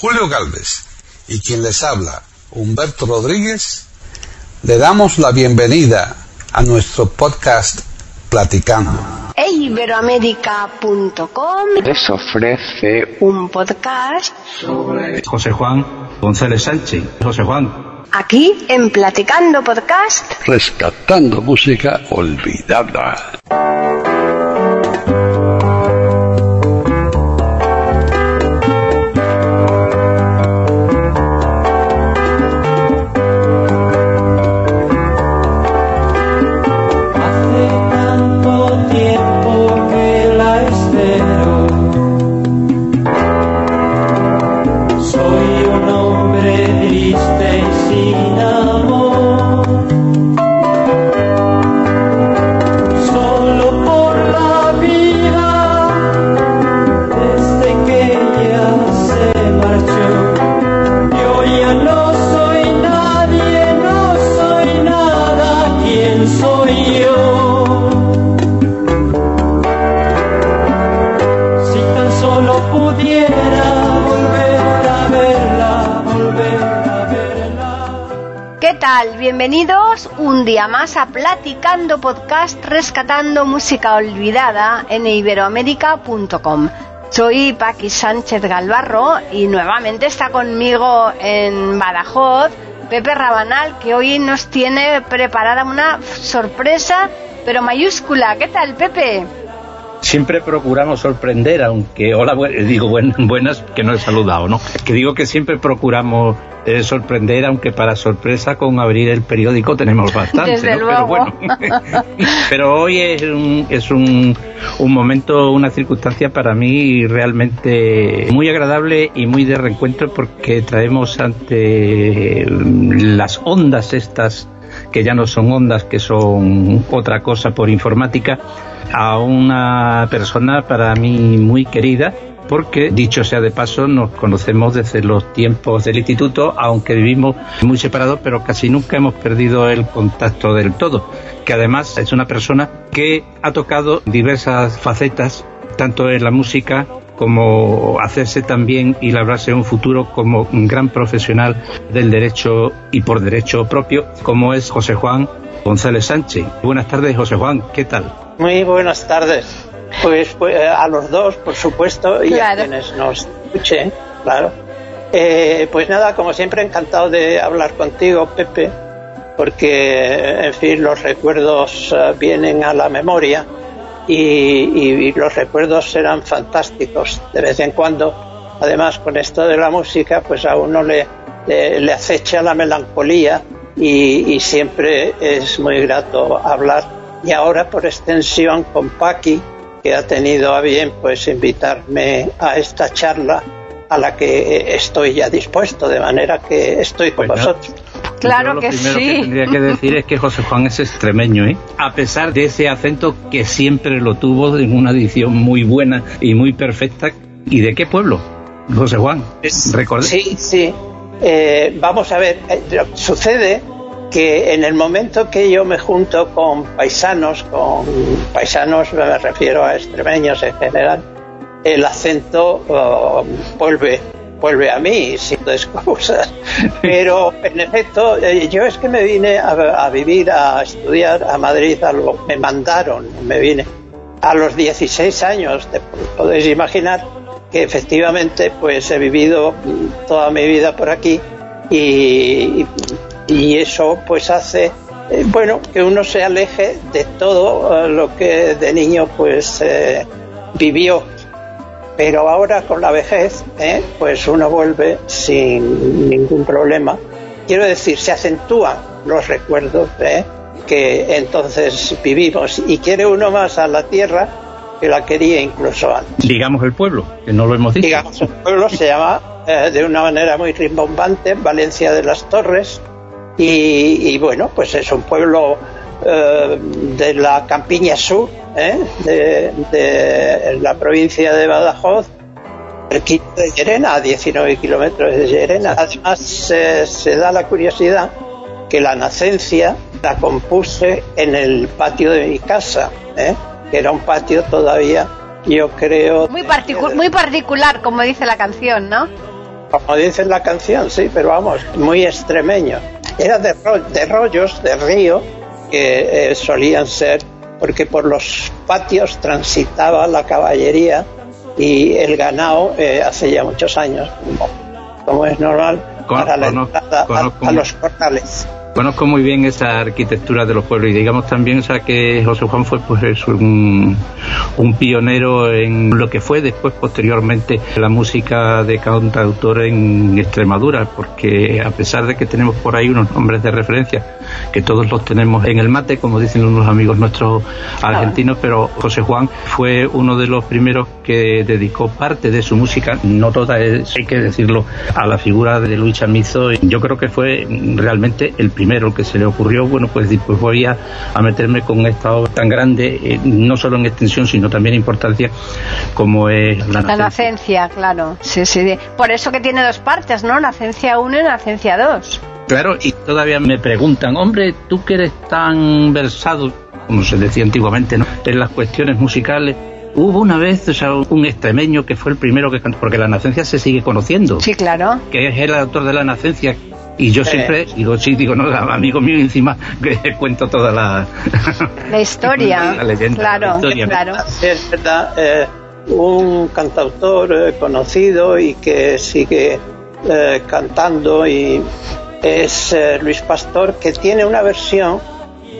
Julio Galvez y quien les habla, Humberto Rodríguez, le damos la bienvenida a nuestro podcast Platicando. Eiberoamérica.com les ofrece un podcast sobre José Juan González Sánchez. José Juan. Aquí en Platicando Podcast. Rescatando música olvidada. Tal? Bienvenidos un día más a Platicando Podcast Rescatando Música Olvidada en iberoamérica.com. Soy Paqui Sánchez Galvarro y nuevamente está conmigo en Badajoz Pepe Rabanal que hoy nos tiene preparada una sorpresa pero mayúscula. ¿Qué tal Pepe? Siempre procuramos sorprender, aunque, hola, digo buen- buenas, que no he saludado, ¿no? Que digo que siempre procuramos eh, sorprender, aunque para sorpresa con abrir el periódico tenemos bastante, Desde ¿no? luego. Pero bueno, pero hoy es un, es un, un momento, una circunstancia para mí realmente muy agradable y muy de reencuentro porque traemos ante las ondas estas que ya no son ondas, que son otra cosa por informática, a una persona para mí muy querida, porque, dicho sea de paso, nos conocemos desde los tiempos del instituto, aunque vivimos muy separados, pero casi nunca hemos perdido el contacto del todo, que además es una persona que ha tocado diversas facetas, tanto en la música como hacerse también y labrarse un futuro como un gran profesional del derecho y por derecho propio, como es José Juan González Sánchez. Buenas tardes, José Juan, ¿qué tal? Muy buenas tardes. Pues, pues, eh, a los dos, por supuesto, y Claro. a quienes nos escuchen, claro. Eh, pues nada, como siempre, encantado de hablar contigo, Pepe, porque, en fin, los recuerdos eh, vienen a la memoria y, y- y los recuerdos serán fantásticos de vez en cuando. Además, con esto de la música, pues a uno le, le, le acecha la melancolía y, y siempre es muy grato hablar. Y ahora, por extensión, con Paqui, que ha tenido a bien pues invitarme a esta charla a la que estoy ya dispuesto, de manera que estoy con Pues vosotros. Claro Yo lo que primero sí. que tendría que decir es que José Juan es extremeño, ¿eh? A pesar de ese acento que siempre lo tuvo en una edición muy buena y muy perfecta. ¿Y de qué pueblo, José Juan? Recordé. Sí, sí. Eh, vamos a ver, eh, sucede que en el momento que yo me junto con paisanos, con paisanos me refiero a extremeños en general, el acento oh, vuelve vuelve a mí sin excusas. Pero en efecto eh, yo es que me vine a, a vivir a estudiar a Madrid a lo- me mandaron me vine a los 16 años te podéis imaginar que efectivamente pues he vivido mm, toda mi vida por aquí y, y eso pues hace eh, bueno que uno se aleje de todo eh, lo que de niño pues eh, vivió pero ahora con la vejez ¿eh? pues uno vuelve sin ningún problema quiero decir se acentúan los recuerdos que entonces vivimos y quiere uno más a la tierra que la quería incluso antes Digamos el pueblo, que no lo hemos dicho. digamos, el pueblo se llama eh, de una manera muy rimbombante Valencia de las Torres y, y, bueno, pues es un pueblo eh, de la Campiña Sur, ¿eh? de, de la provincia de Badajoz, cerquita de Llerena, a 19 kilómetros de Llerena. Además, eh, se da la curiosidad que la nacencia la compuse en el patio de mi casa, ¿eh? que era un patio todavía, yo creo... Muy, particu- muy particular, como dice la canción, ¿no? como dice la canción, sí, pero vamos, muy extremeño. Era de, ro- de rollos, de río, que eh, solían ser, porque por los patios transitaba la caballería y el ganado eh, hace ya muchos años, como, como es normal, Con- para la entrada a- a, los corrales. Conozco muy bien esa arquitectura de los pueblos y digamos también o que José Juan fue pues es un, un pionero en lo que fue después posteriormente la música de cantautor en Extremadura porque a pesar de que tenemos por ahí unos nombres de referencia que todos los tenemos en el mate como dicen unos amigos nuestros argentinos pero José Juan fue uno de los primeros que dedicó parte de su música no toda hay que decirlo a la figura de Luis Chamizo yo creo que fue realmente el primero que se le ocurrió bueno pues, pues voy a, a meterme con esta obra tan grande eh, no solo en extensión sino también en importancia como es la, La nacencia. nacencia, claro. Sí, sí. Por eso que tiene dos partes, ¿no? Nacencia 1 y Nacencia 2. Claro, y todavía me preguntan, hombre, tú que eres tan versado, como se decía antiguamente, ¿no? en las cuestiones musicales, hubo una vez o sea, un extremeño que fue el primero que cantó, porque la nacencia se sigue conociendo, Sí, claro. que es el autor de la nacencia. Y yo siempre digo, sí, digo, no, amigo mío, encima que cuento toda la, La historia. La leyenda, claro, la historia. claro. Sí, es verdad, eh, un cantautor eh, conocido y que sigue eh, cantando y es eh, Luis Pastor que tiene una versión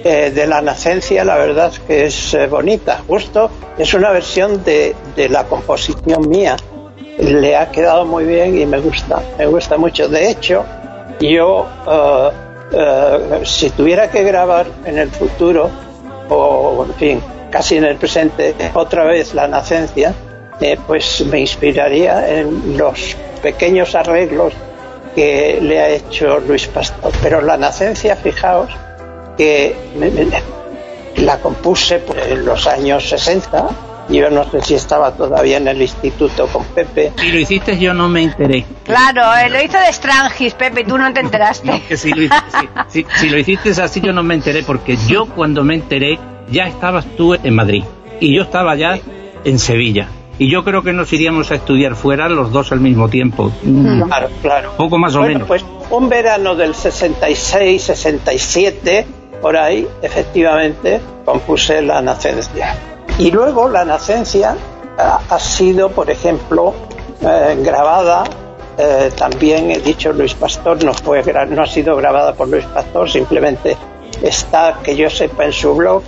eh, de la nacencia, la verdad que es eh, bonita, justo es una versión de, de la composición mía, le ha quedado muy bien y me gusta, me gusta mucho. De hecho, yo eh, eh, si tuviera que grabar en el futuro o en fin, casi en el presente, otra vez la nacencia, eh, pues me inspiraría en los pequeños arreglos que le ha hecho Luis Pastor. Pero la nacencia, fijaos, que me- la compuse pues, en los años 60, yo no sé si estaba todavía en el instituto con Pepe, Si lo hiciste yo no me enteré. Claro, eh, lo hizo de Strangis, Pepe, y tú no te enteraste. Que si, lo, hici- si- si- si lo hiciste así yo no me enteré, porque yo cuando me enteré ya estabas tú en Madrid y yo estaba ya en Sevilla. Y yo creo que nos iríamos a estudiar fuera los dos al mismo tiempo. Mm, Claro, claro. Poco más o bueno, menos. pues un verano del 66, 67, por ahí, efectivamente, compuse La Nacencia. Y luego La Nacencia ha, ha sido, por ejemplo, eh, grabada, eh, también he dicho Luis Pastor, no, fue, no ha sido grabada por Luis Pastor, simplemente está, que yo sepa, en su blog.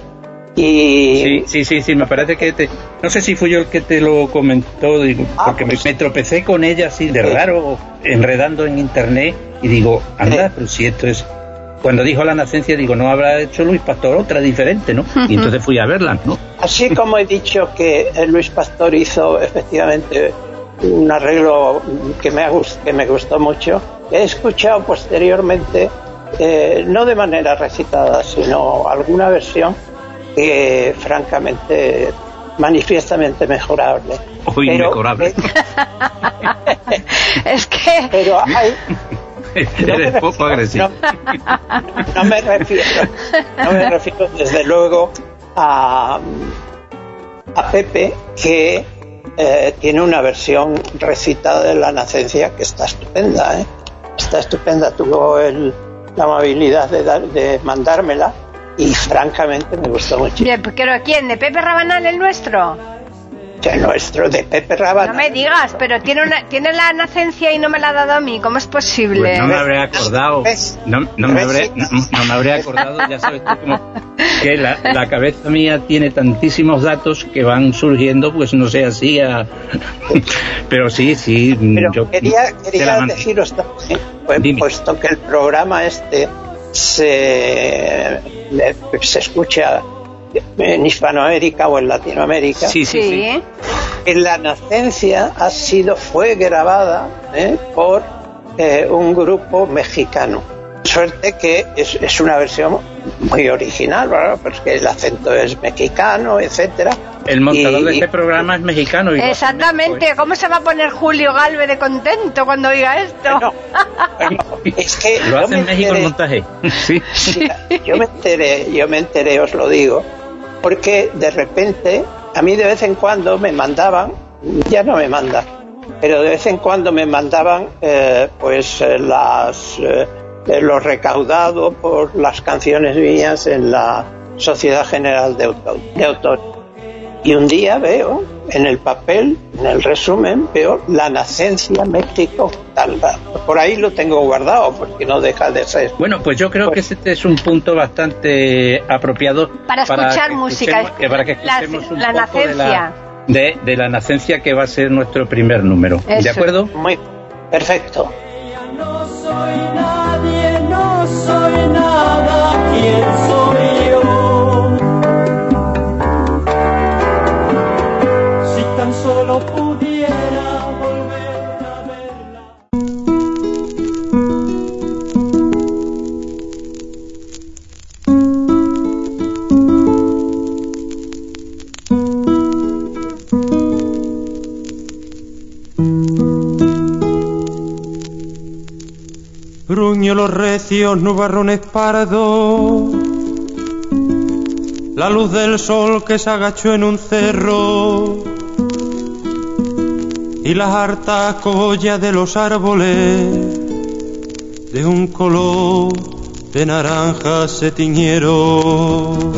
Y Sí, sí, sí, sí, me parece que te... No sé si fui yo el que te lo comentó, digo, Ah, porque me- pues- me, tropecé con ella así de raro, enredando en internet, y digo, anda, pero si esto es... Cuando dijo la nacencia, digo, no habrá hecho Luis Pastor otra diferente, ¿no? Y entonces fui a verla, ¿no? Así como he dicho que eh, Luis Pastor hizo efectivamente un arreglo que me, ha gust- que me gustó mucho, he escuchado posteriormente, eh, no de manera recitada, sino alguna versión que francamente manifiestamente mejorable. Hoy Pero- mejorable. Es que Pero hay, Eres poco agresivo. No, no me refiero, no me refiero desde luego a, a Pepe que eh, tiene una versión recitada de la nacencia que está estupenda, ¿eh? está estupenda. Tuvo el- la amabilidad de, dar- de mandármela y francamente me gustó mucho. Bien, pero ¿quién? ¿De Pepe Rabanal el nuestro? Que nuestro de Pepe Rabanal. No me digas, pero tiene una, tiene la nacencia y no me la ha dado a mí. ¿Cómo es posible? Pues no me habré acordado. No, no me habré, no, no me habré acordado, ya sabes tú cómo. Que la, la cabeza mía tiene tantísimos datos que van surgiendo, pues no sé, así a. Pero sí, sí. Pero yo quería, quería deciros también, pues, puesto que el programa este se, se escucha en Hispanoamérica o en Latinoamérica, Sí, sí, sí. Sí. en la nacencia ha sido, fue grabada ¿eh? por eh, un grupo mexicano. Suerte que es, es una versión muy original, ¿verdad? porque el acento es mexicano, etcétera. El montador Y- de este programa es mexicano. Exactamente. México, ¿Cómo se va a poner Julio Galve de contento cuando oiga esto? No, es que ¿eh? Lo hace en México el enteré- montaje. Sí. Mira, yo me enteré, yo me enteré, os lo digo, porque de repente a mí de vez en cuando me mandaban, ya no me mandan, pero de vez en cuando me mandaban eh, pues eh, las eh, eh, lo recaudado por las canciones mías en la Sociedad General de. De autor. Y un día veo en el papel, en el resumen, veo la nacencia México tal. Por ahí lo tengo guardado porque no deja de ser. Bueno, pues yo creo que este es un punto bastante apropiado Para escuchar que música, que para que la- escuchemos un la poco de la, nacencia. de, de la nacencia que va a ser nuestro primer número. ¿De Eso. acuerdo? Muy perfecto. No soy nadie, no soy nada, ¿quién soy Bruño los recios nubarrones pardos, la luz del sol que se agachó en un cerro y las hartas collas de los árboles de un color de naranja se tiñeron.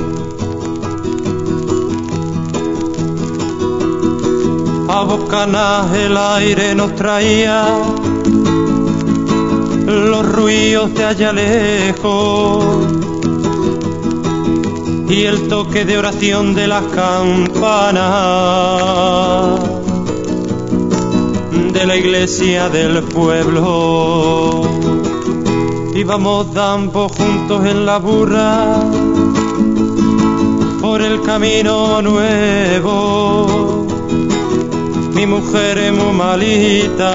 A bocanas el aire nos traía los ruidos de allá lejos y el toque de oración de las campanas de la iglesia del pueblo. Íbamos dando juntos en la burra por el camino nuevo. Mi mujer es muy malita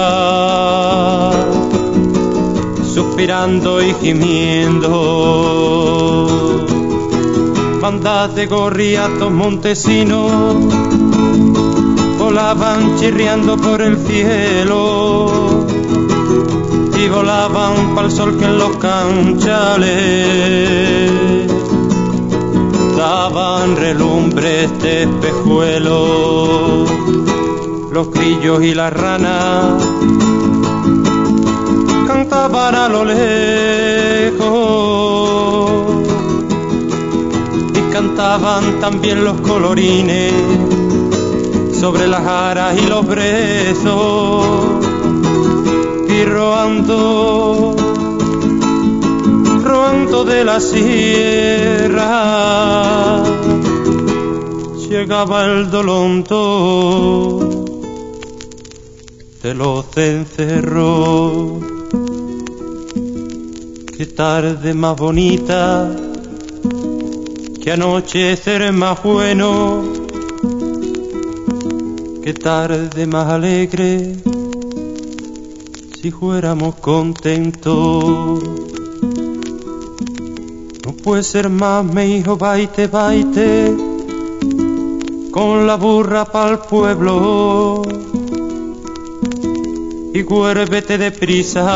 suspirando y gimiendo. Bandas de gorriatos montesinos volaban chirriando por el cielo y volaban pa'l sol que en los canchales daban relumbres de espejuelos. Los grillos y las ranas cantaban a lo lejos. Y cantaban también los colorines sobre las aras y los brezos. Y roando roando de la sierra llegaba el dolonto de los cencerros Qué tarde más bonita, qué anochecer más bueno, qué tarde más alegre, si fuéramos contentos. No puede ser más, mi hijo, baite, baite, con la burra pa'l pueblo y cuérvete deprisa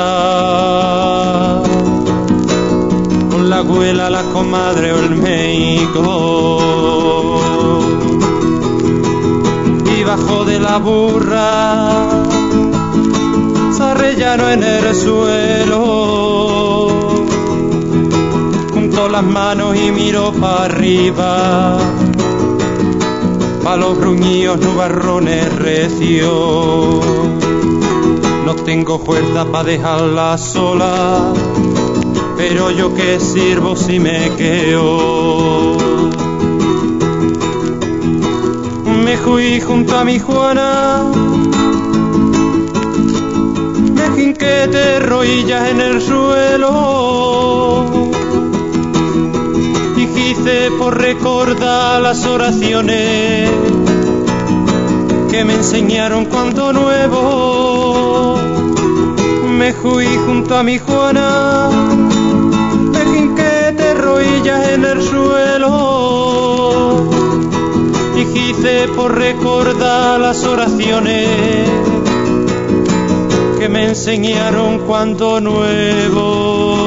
la abuela, la comadre o el médico. Y bajo de la burra se arrellanó en el suelo, juntó las manos y miró para arriba, pa' los gruñidos nubarrones recios. No tengo fuerza para dejarla sola, pero yo que sirvo si me quedo. Me fui junto a mi Juana, me jinqué de rodillas en el suelo y quise por recordar las oraciones que me enseñaron cuando nuevo me fui junto a mi Juana, en el suelo y por recordar las oraciones que me enseñaron cuando nuevo.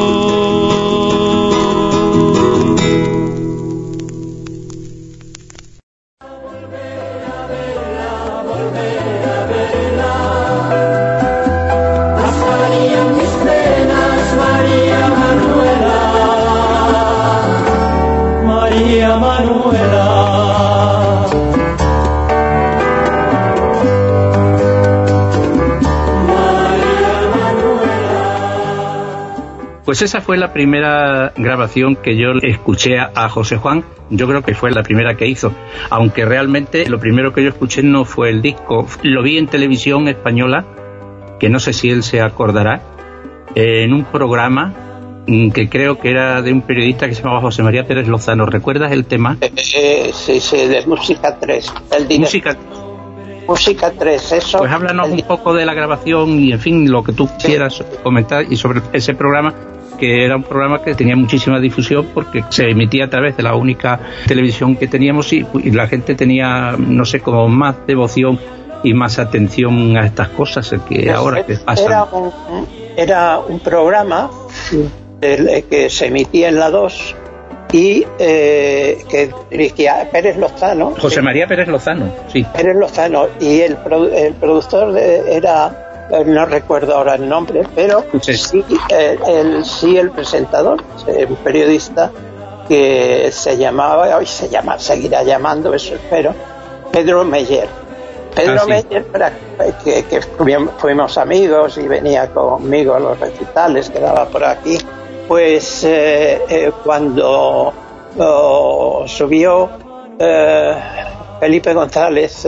Pues esa fue la primera grabación que yo escuché a José Juan. Yo creo que fue la primera que hizo, aunque realmente lo primero que yo escuché no fue el disco. Lo vi en televisión española, que no sé si él se acordará, en un programa mm, que creo que era de un periodista que se llamaba José María Pérez Lozano. ¿Recuerdas el tema? Eh, sí, sí, de Música 3. El Música Música 3, eso. Pues háblanos un poco de la grabación y, en fin, lo que tú quieras comentar y sobre ese programa que era un programa que tenía muchísima difusión porque se emitía a través de la única televisión que teníamos y, la gente tenía, no sé, como más devoción y más atención a estas cosas que pues ahora que pasan. Era un, era un programa que se emitía en la 2 y eh, que dirigía Pérez Lozano. José María Pérez Lozano, sí. Pérez Lozano y el, el productor era eh, no recuerdo ahora el nombre, pero sí, eh, el, sí el presentador, un periodista que se llamaba, hoy se llama, seguirá llamando, eso espero, Pedro Meyer. Pedro ah, Meyer, que, que, fuimos amigos y venía conmigo a los recitales que daba por aquí, pues eh, cuando oh, subió Felipe González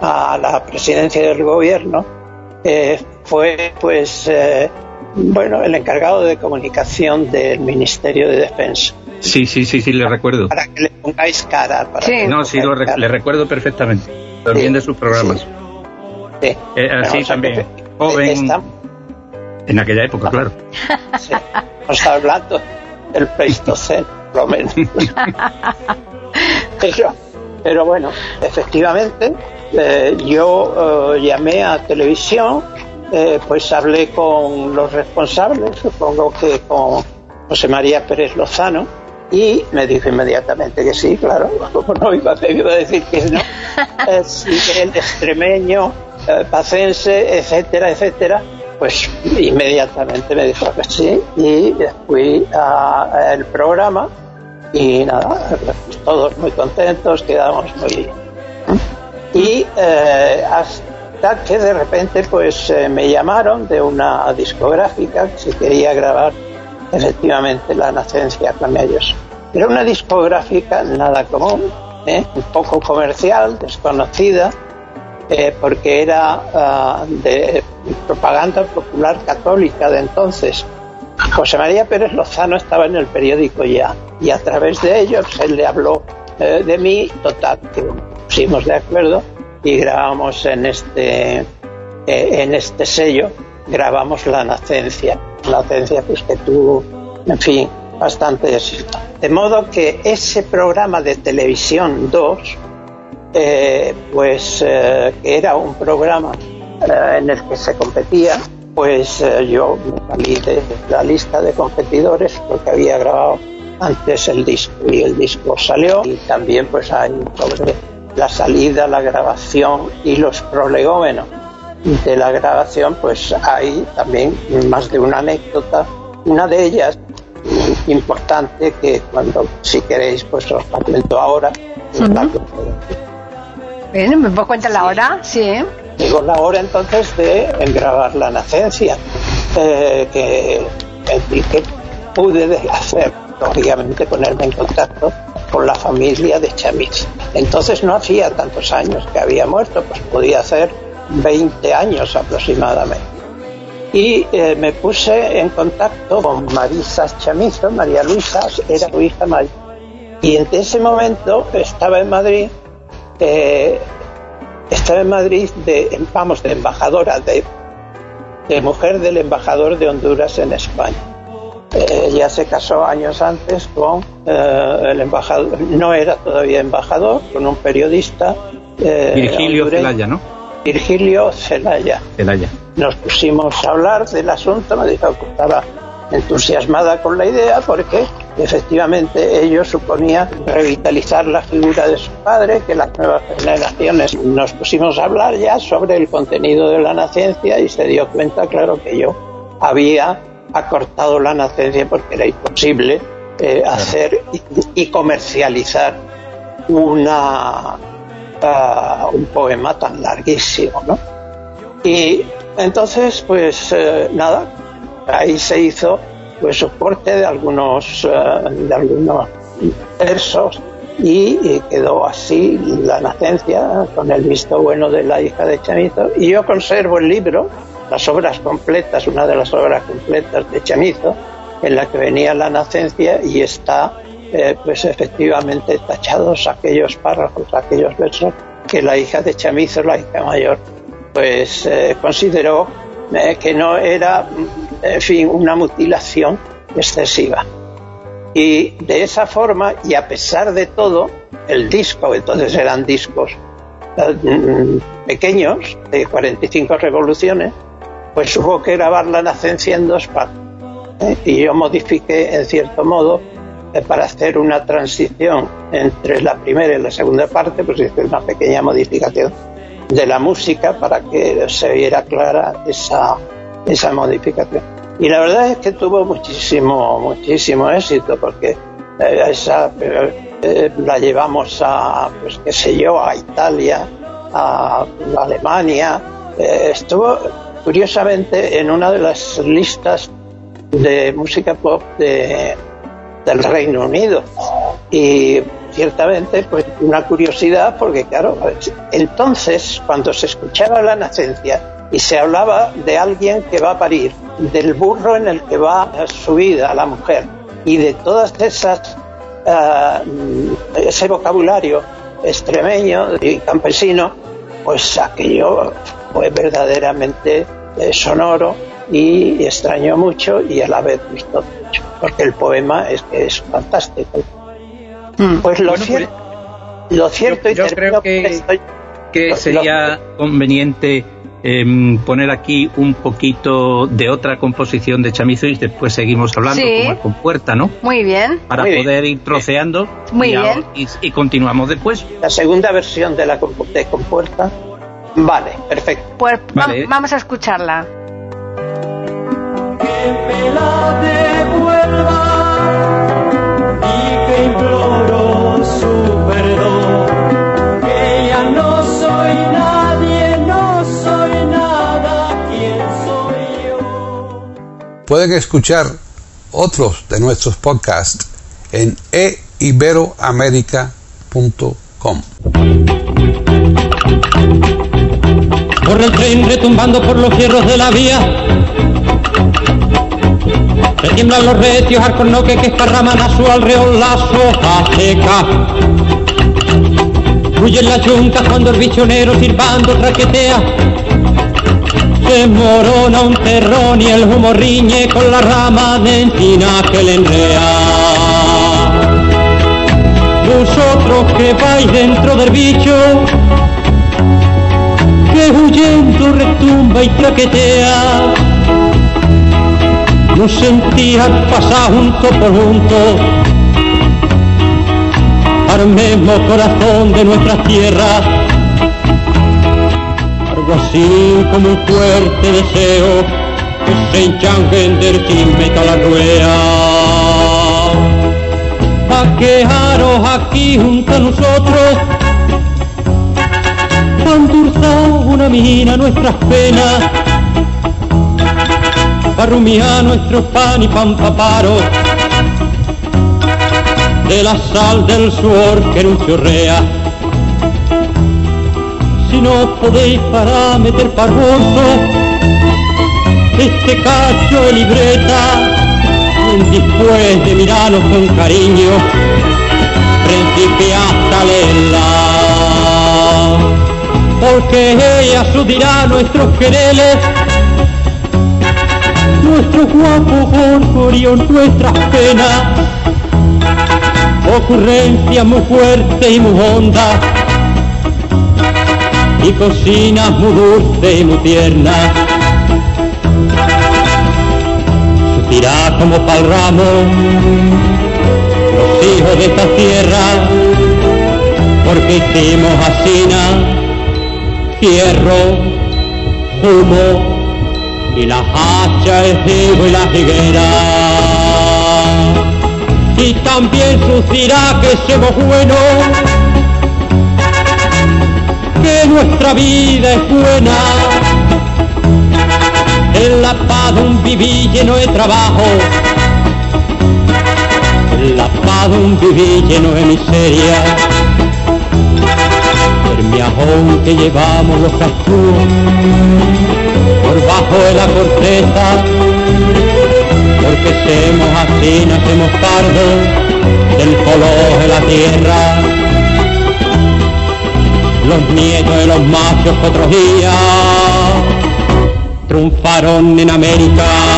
a la presidencia del gobierno, eh, fue pues eh, bueno el encargado de comunicación del Ministerio de Defensa. Sí, sí, sí, sí, le recuerdo. Para que le pongáis cara. no, sí, lo le recuerdo perfectamente. También de sus programas. Sí. Eh, así también. Joven. En aquella época, claro. Sí. Estamos hablando del Pleistoceno, por lo menos. pero, pero bueno, efectivamente, eh, yo eh, llamé a televisión, eh, pues hablé con los responsables, supongo que con José María Pérez Lozano, y me dijo inmediatamente que sí, claro, como no iba, a decir que no, el extremeño, pacense, etcétera, etcétera, pues inmediatamente me dijo que sí, y fui al programa, y nada, todos muy contentos, quedamos muy y eh, hasta que de repente pues eh, me llamaron de una discográfica que se quería grabar efectivamente la nacencia con ellos. Era una discográfica nada común, ¿eh? un poco comercial, desconocida, porque era ah, de propaganda popular católica de entonces. José María Pérez Lozano estaba en el periódico ya y a través de ellos él le habló de mí, total, que pusimos de acuerdo y grabamos en este, eh, en este sello, grabamos la nacencia. La nacencia pues que tuvo, en fin, bastante éxito. De modo que ese programa de televisión 2, eh, pues eh, que era un programa en el que se competía, pues yo me salí de la lista de competidores porque había grabado antes el disco y el disco salió y también pues hay sobre la salida, la grabación y los prolegómenos de la grabación, pues hay también más de una anécdota. Una de ellas importante que cuando si queréis pues os la cuento ahora. Bien, ¿me puedo contar la hora? Sí. Digo la hora entonces de grabar la nacencia, eh, que, que pude hacer, lógicamente ponerme en contacto con la familia de Chamis. Entonces no hacía tantos años que había muerto, pues podía hacer 20 años aproximadamente. Y eh, me puse en contacto con Marisa Chamizo, María Luisa, era su hija María. Y en ese momento estaba en Madrid, eh, estaba en Madrid de, vamos, de embajadora, de mujer del embajador de Honduras en España ella se casó años antes con eh, el embajador, no era todavía embajador, con un periodista. Eh, Virgilio Celaya, ¿no? Virgilio Celaya. Celaya. Nos pusimos a hablar del asunto, me dijo que estaba entusiasmada con la idea porque efectivamente ello suponía revitalizar la figura de su padre, que las nuevas generaciones nos pusimos a hablar ya sobre el contenido de la nacencia y se dio cuenta, claro, que yo había ha cortado la nacencia porque era imposible eh, hacer y, comercializar una ah, un poema tan larguísimo, ¿no? Y entonces, pues eh, nada, ahí se hizo pues soporte de algunos, eh, de algunos versos y, quedó así la nacencia con el visto bueno de la hija de Chamizo. Y yo conservo el libro, las obras completas, una de las obras completas de Chamizo, en la que venía la nacencia y está eh, pues efectivamente tachados aquellos párrafos, aquellos versos que la hija de Chamizo, la hija mayor, pues eh, consideró eh, que no era, en fin, una mutilación excesiva. Y de esa forma, y a pesar de todo, el disco, entonces eran discos mm, pequeños, de 45 revoluciones, pues hubo que grabar la nacencia en dos partes. ¿eh? Y yo modifiqué, en cierto modo, eh, para hacer una transición entre la primera y la segunda parte, pues hice una pequeña modificación de la música para que se viera clara esa, esa modificación. Y la verdad es que tuvo muchísimo, muchísimo éxito porque eh, esa la llevamos a, pues qué sé yo, a Italia, a, Alemania. Estuvo curiosamente en una de las listas de música pop de, del Reino Unido. Y ciertamente, pues una curiosidad, porque claro, entonces cuando se escuchaba la nacencia y se hablaba de alguien que va a parir, del burro en el que va subida la mujer y de todas esas, uh, ese vocabulario extremeño y campesino, pues aquello fue verdaderamente eh, sonoro y extrañó mucho y a la vez visto mucho, porque el poema es que es fantástico. Mm. Pues lo, cierto, pues, lo cierto yo, creo que, que sería conveniente em, poner aquí un poquito de otra composición de chamizo y después seguimos hablando como con puerta, ¿no? Muy bien. Para poder ir troceando Muy y, bien. y, continuamos después. La segunda versión de la de compuerta. Vale, perfecto. Pues vamos a escucharla. Que me la devuelva y que imploro su perdón. Que ya no soy nadie, no soy nada, ¿quién soy yo? Pueden escuchar otros de nuestros podcasts en eiberoamerica.com. Corre el tren retumbando por los hierros de la vía. Se tiemblan los retios arcornoques que esparraman a su alrededor las hojas secas. Huyen las yuntas cuando el bichonero sirvando traquetea. Se morona un terrón y el humo riñe con la rama de encina que le enrea. Vosotros que vais dentro del bicho, retumba y traquetea, no sentía pasar junto por junto. Mismo corazón de nuestras tierras, algo así como un fuerte deseo que se enchanguen sin meta la rueda. Pa' quedaros aquí junto a nosotros. Han una mina nuestras penas, para nuestro pan y pan paparo, de la sal del suor que nos chorrea. Si no podéis para meter parvoso este cacho de libreta, después de mirarnos con cariño, principia hasta leerla porque ella subirá nuestros quereles, nuestro guapo con nuestras penas, ocurrencias muy fuertes y muy hondas, y cocinas muy dulces y muy tiernas. Subirá como pa'l ramo los hijos de esta tierra, porque hicimos así hierro, humo y la hacha, el cibo y la higuera. Y también sucirá que somos buenos, que nuestra vida es buena. En la paz un vivir lleno de trabajo, Lapado un viví lleno de miseria, el miajón que llevamos los castúos por bajo de la corteza, porque semos así, nacemos tarde del color de la tierra. Los nietos de los machos que otros días triunfaron en América.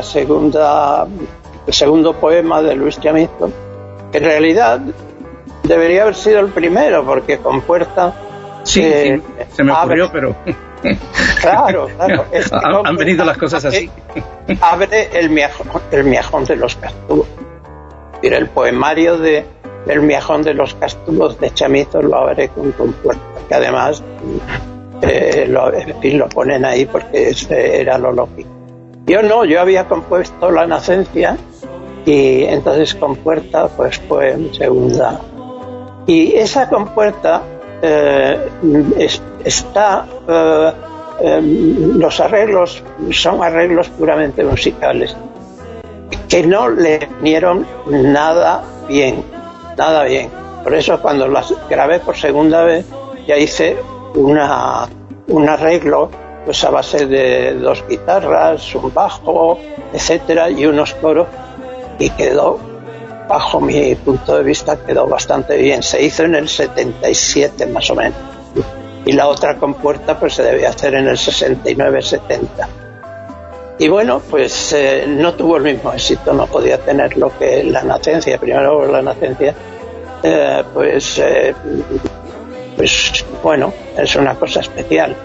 La segunda, el segundo poema de Luis Chamizo, que en realidad debería haber sido el primero, porque Compuerta Sí, eh, sí, se me ocurrió, abre- pero Claro, han, han venido las cosas así. Abre el miajón, el miajón de los decir, el poemario de, del miajón de los castugos de Chamizo lo abre con Compuerta, que además eh, lo, en fin, lo ponen ahí porque era lo lógico. Yo no, yo había compuesto la nacencia y entonces Compuerta pues fue mi segunda. Y esa compuerta eh, es- está, eh, em, los arreglos son arreglos puramente musicales, que no le vinieron nada bien, nada bien. Por eso cuando las grabé por segunda vez ya hice una, un arreglo pues a base de dos guitarras, un bajo, etcétera, y unos coros, y quedó bajo mi punto de vista quedó bastante bien. Se hizo en el 77 más o menos. Y la otra compuerta pues se debía hacer en el 69-70. Y bueno, pues eh, no tuvo el mismo éxito, no podía tener lo que la nacencia, primero la nacencia, eh, pues, eh, pues bueno, es una cosa especial.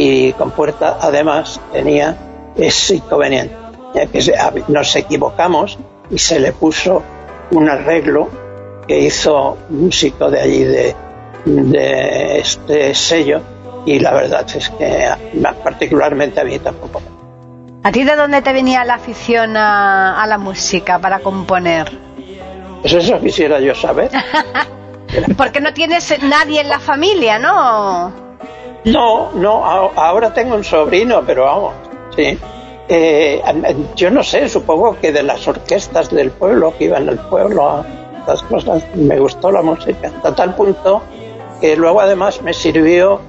Y Compuerta además tenía ese inconveniente, ya que nos equivocamos y se le puso un arreglo que hizo un músico de allí de, de este sello y la verdad es que particularmente a mí tampoco. ¿A ti de dónde te venía la afición a, a la música para componer? Pues eso quisiera yo saber. Porque no tienes nadie en la familia, ¿no? No, no, ahora tengo un sobrino, pero vamos, sí. Eh, yo no sé, supongo que de las orquestas del pueblo, que iban al pueblo a estas cosas, me gustó la música, hasta tal punto que luego además me sirvió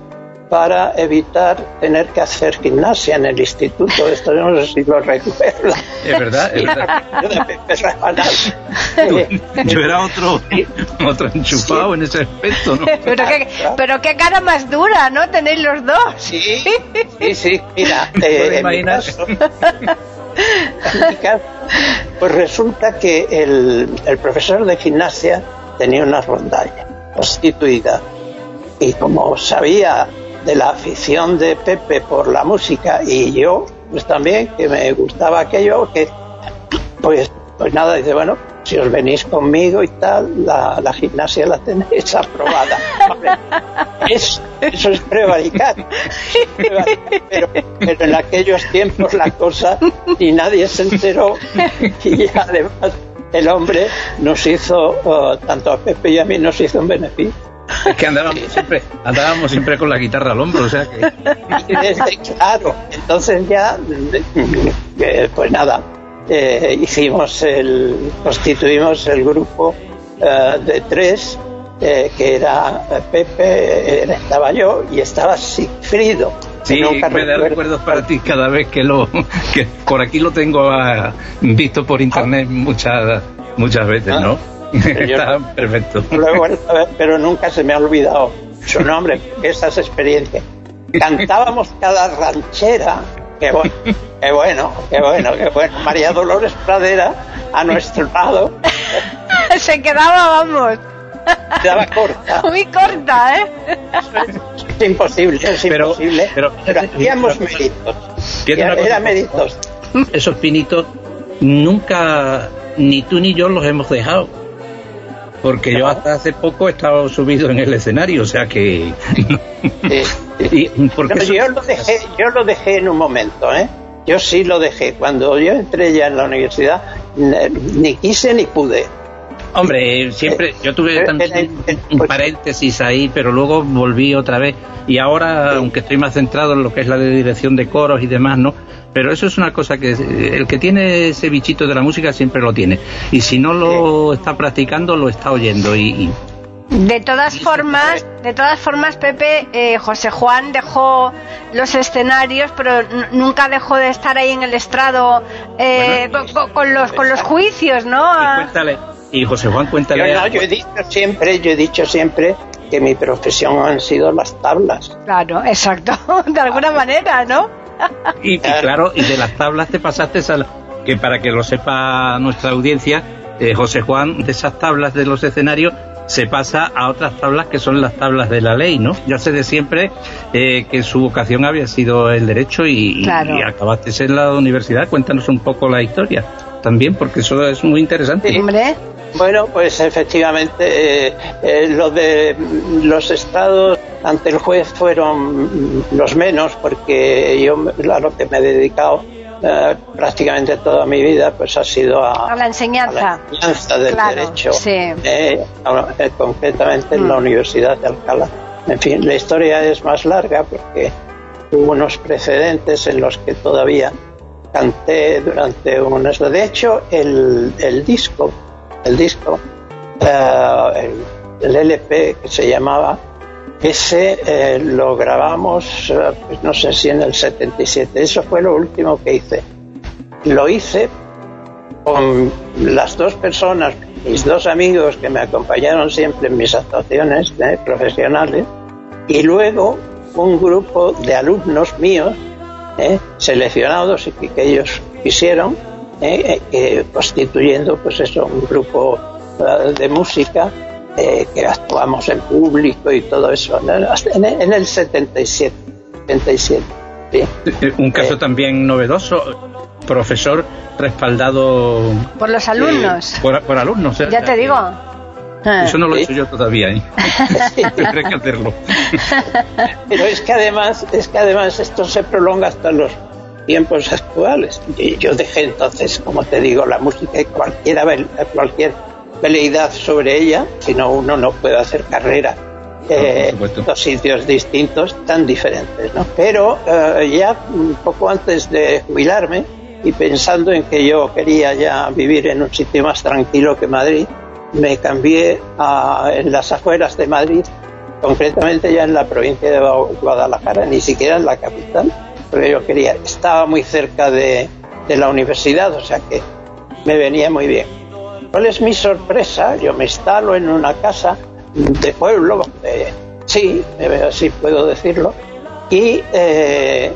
para evitar tener que hacer gimnasia en el instituto. Esto no sé si lo recuerda. Es verdad, es verdad. Yo era otro, otro enchufado en ese aspecto, ¿no? Pero qué, pero qué cara más dura, ¿no? Tenéis los dos. Sí, sí, sí, mira, ¿Puedes eh, en mi imaginar? caso, en mi caso, pues resulta que el, el profesor de gimnasia tenía una rondalla constituida y como sabía de la afición de Pepe por la música y yo pues también que me gustaba aquello que pues pues nada dice bueno si os venís conmigo y tal la, la gimnasia la tenéis aprobada Hombre, es- eso es prevaricar pero, pero en aquellos tiempos la cosa y nadie se enteró y además el hombre nos hizo eh, tanto a Pepe y a mí nos hizo un beneficio Es que andábamos siempre, andábamos siempre con la guitarra al hombro, o sea que. Claro, entonces ya, eh, pues nada, eh, hicimos el, constituimos el grupo eh, de tres, eh, que era Pepe, estaba yo y estaba Sigfrido. Sí, me da recuerdo. recuerdos para ti cada vez que lo. que por aquí lo tengo ah, visto por internet muchas muchas veces, Ah. ¿no? Está perfecto. Lo he vuelto a ver, pero nunca se me ha olvidado su nombre, esas experiencias. Cantábamos cada ranchera, qué bueno, qué bueno, qué bueno, qué bueno. María Dolores Pradera a nuestro lado Se quedaba, vamos, quedaba corta. muy corta, ¿eh? Es imposible, es Pero- imposible. pero- Pero, hacíamos méritos. Era méritos. Esos pinitos nunca, ni tú ni yo los hemos dejado. Porque yo hasta hace poco he estado subido en el escenario, o sea que... Sí. y, No, yo lo dejé, yo lo dejé en un momento, ¿eh? Yo sí lo dejé. Cuando yo entré ya en la universidad, ni quise ni pude. Hombre, siempre, yo tuve Eh, también eh, eh, un pues- paréntesis ahí, pero luego volví otra vez. Y ahora, aunque estoy más centrado en lo que es la de dirección de coros y demás, ¿no? Pero eso es una cosa que eh, el que tiene ese bichito de la música siempre lo tiene. Y si no lo está practicando, lo está oyendo. Y, y- De todas formas, de todas formas, Pepe, eh, José Juan dejó los escenarios, pero n- nunca dejó de estar ahí en el estrado eh, Bueno, con, con- con los con los juicios, ¿no? y Ah, cuéntale. Y José Juan, Yo, cuéntale. no, yo he dicho siempre, yo he dicho siempre que mi profesión han sido las tablas. Claro, exacto, de alguna manera, ¿no? Y, y claro, y de las tablas te pasaste a la- que para que lo sepa nuestra audiencia, eh, José Juan, de esas tablas de los escenarios se pasa a otras tablas que son las tablas de la ley, ¿no? Ya sé de siempre eh, que su vocación había sido el derecho y, Claro. y acabaste en la universidad. Cuéntanos un poco la historia también, porque eso es muy interesante. Hombre, Bueno, pues efectivamente, eh, eh, lo de los estados ante el juez fueron los menos, porque yo a lo que me he dedicado eh, prácticamente toda mi vida, pues ha sido a, a la enseñanza. a la enseñanza del Claro, derecho, sí. eh, a- eh, concretamente en la Mm. Universidad de Alcalá. En fin, la historia es más larga porque hubo unos precedentes en los que todavía canté durante unos... De hecho, el, el disco, el disco, eh, el, LP que se llamaba, ese eh, lo grabamos, eh, pues no sé si en el 77, eso fue lo último que hice. Lo hice con las dos personas, mis dos amigos que me acompañaron siempre en mis actuaciones eh, profesionales, y luego un grupo de alumnos míos, seleccionados y que ellos quisieron, eh, eh, constituyendo pues eso, un grupo eh, de música eh, que actuamos en público y todo eso, en, el- en el 77. 77 sí. Eh, Un caso también novedoso, profesor respaldado Por los alumnos. por, por alumnos. ¿eh? Ya te digo. Ah. Eso no lo he Sí. hecho yo todavía, ¿eh? Tendré que hacerlo. Pero es que además, es que además esto se prolonga hasta los tiempos actuales. Y yo dejé entonces, como te digo, la música y cualquiera, cualquier veleidad sobre ella, si no uno no puede hacer carrera eh, por supuesto. en dos sitios distintos tan diferentes. ¿no? Pero eh, ya un poco antes de jubilarme y pensando en que yo quería ya vivir en un sitio más tranquilo que Madrid, me cambié a, en las afueras de Madrid concretamente ya en la provincia de Gua- Guadalajara, ni siquiera en la capital, porque yo quería, estaba muy cerca de, de la universidad, o sea que me venía muy bien. ¿Cuál es mi sorpresa? Yo me instalo en una casa de pueblo, sí, así puedo decirlo, y eh,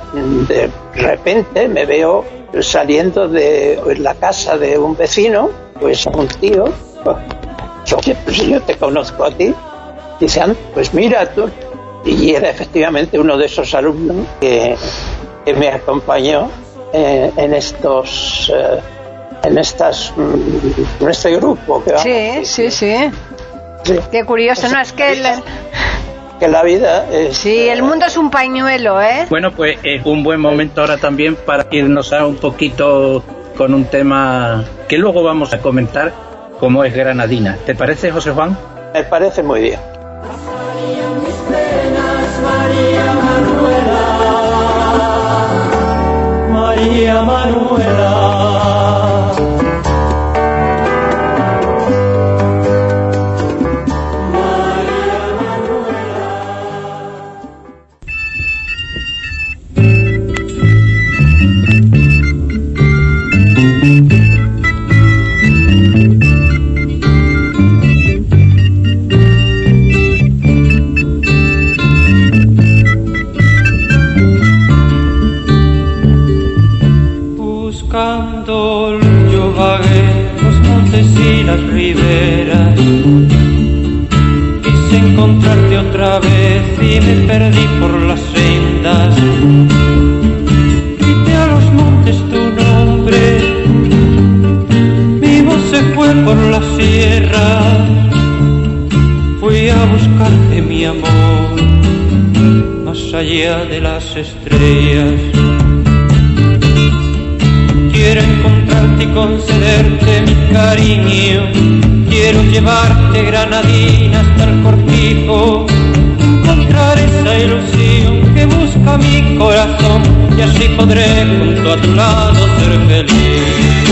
de repente me veo saliendo de la casa de un vecino, pues un tío, yo, pues yo te conozco a ti, Dice, "Ah, pues mira tú. Y era efectivamente uno de esos alumnos que, que me acompañó eh, en estos, eh, en estas, mm, en este grupo. Que, Sí, sí, sí. sí, Qué curioso, ¿no? Es que el, que la vida es... sí, el mundo es un pañuelo, ¿eh? Bueno, pues es un buen momento ahora también para irnos a un poquito con un tema que luego vamos a comentar, como es Granadina. ¿Te parece, José Juan? Me parece muy bien. María Manuela. Perdí por las sendas. Grité a los montes tu nombre, mi voz se fue por la sierra. Fui a buscarte mi amor, más allá de las estrellas. Quiero encontrarte y concederte mi cariño. Quiero llevarte granadina hasta el cortijo. Esa ilusión que busca mi corazón y así podré junto a tu lado ser feliz.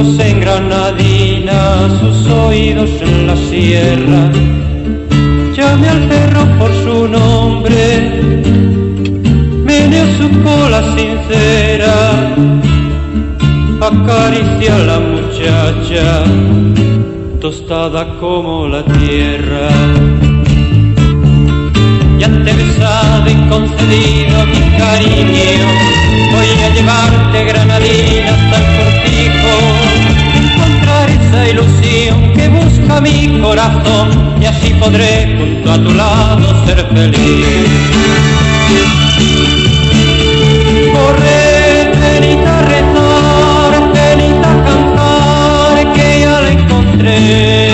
En granadina, sus oídos en la sierra. Llame al perro por su nombre, meneó su cola sincera, acaricia a la muchacha, tostada como la tierra. Y concedido mi cariño. Voy a llevarte granadina hasta el cortijo. Encontrar esa ilusión que busca mi corazón y así podré junto a tu lado ser feliz. Corre, venid a rezar, venid a cantar, que ya la encontré.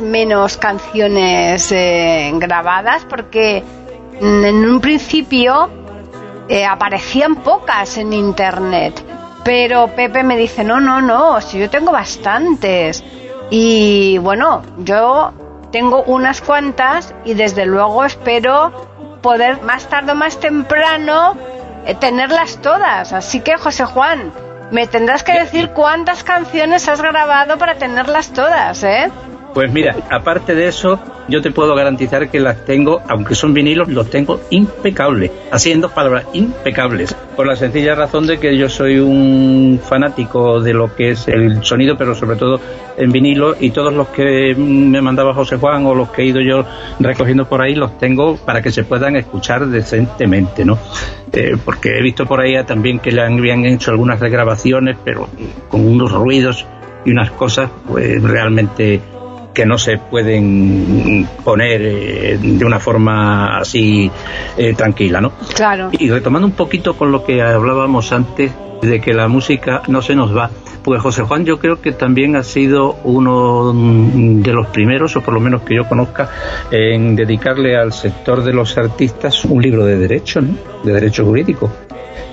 Menos canciones eh, grabadas porque mm, en un principio eh, aparecían pocas en internet. Pero Pepe me dice, no, no, no, si yo tengo bastantes. Y bueno, yo tengo unas cuantas y desde luego espero poder más tarde o más temprano eh, tenerlas todas. Así que José Juan, me tendrás que decir cuántas canciones has grabado para tenerlas todas, ¿eh? Pues mira, aparte de eso, yo te puedo garantizar que las tengo, aunque son vinilos, los tengo impecables. Así en dos palabras, impecables. Por la sencilla razón de que yo soy un fanático de lo que es el sonido, pero sobre todo en vinilo, y todos los que me mandaba José Juan o los que he ido yo recogiendo por ahí, los tengo para que se puedan escuchar decentemente, ¿no? Eh, porque he visto por ahí también que le habían hecho algunas regrabaciones, pero con unos ruidos y unas cosas, pues realmente que no se pueden poner eh, de una forma así eh, tranquila, ¿no? Claro. Y retomando un poquito con lo que hablábamos antes de que la música no se nos va, pues José Juan yo creo que también ha sido uno de los primeros, o por lo menos que yo conozca, en dedicarle al sector de los artistas un libro de derecho, ¿no? De derecho jurídico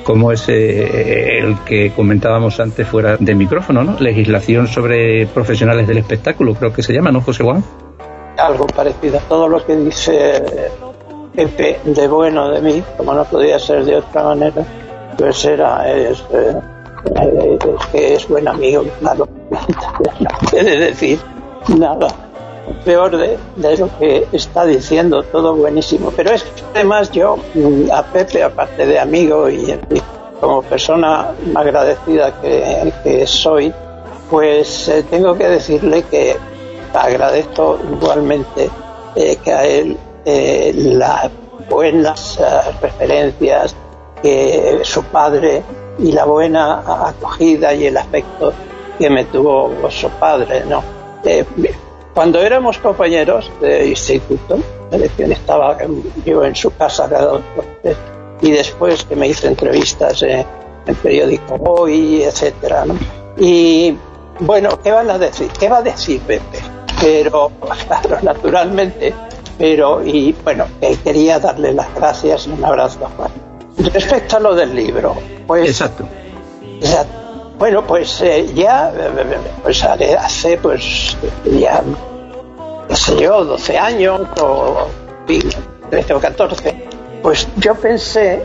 como es eh, el que comentábamos antes fuera de micrófono, ¿no? Legislación sobre profesionales del espectáculo, creo que se llama, ¿no, José Juan? algo parecido a todo lo que dice Pepe de bueno de mí, como no podía ser de otra manera, pues era, es, eh, es que es buen amigo, claro, no puede decir nada peor de, lo que está diciendo, todo buenísimo. Pero es que además yo mm, a Pepe, aparte de amigo y como persona agradecida que, soy, pues eh, tengo que decirle que agradezco igualmente eh, que a él eh, las buenas eh, referencias que su padre y la buena acogida y el afecto que me tuvo su padre, ¿no? Cuando éramos compañeros de instituto, que estaba yo en su casa cada dos y después que me hizo entrevistas en periódico Hoy, etcétera, ¿no? Y bueno, ¿qué van a decir? ¿Qué va a decir Pepe? Pero, claro, naturalmente, pero, y bueno, eh, quería darle las gracias y un abrazo a Juan. Respecto a lo del libro, pues Exacto. ya, bueno, pues eh, ya, eh, pues haré- hace pues ya, qué sé yo, 12 años o en fin, 13 o 14, pues yo pensé,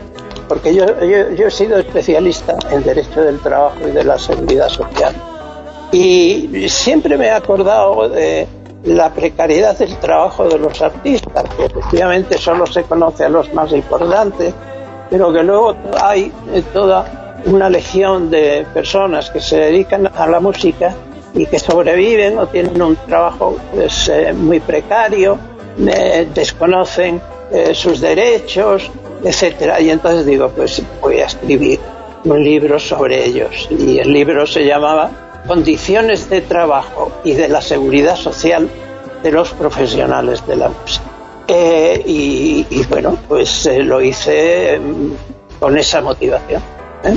porque yo, yo, yo he sido especialista en Derecho del Trabajo y de la Seguridad Social, y siempre me he acordado de la precariedad del trabajo de los artistas, que efectivamente solo se conoce a los más importantes, pero que luego hay eh, toda una legión de personas que se dedican a la música y que sobreviven o tienen un trabajo pues, eh, muy precario, eh, desconocen eh, sus derechos, etcétera. Y entonces digo, pues voy a escribir un libro sobre ellos. Y el libro se llamaba Condiciones de trabajo y de la seguridad social de los profesionales de la música. Y, bueno, pues lo hice mm, con esa motivación. ¿Eh?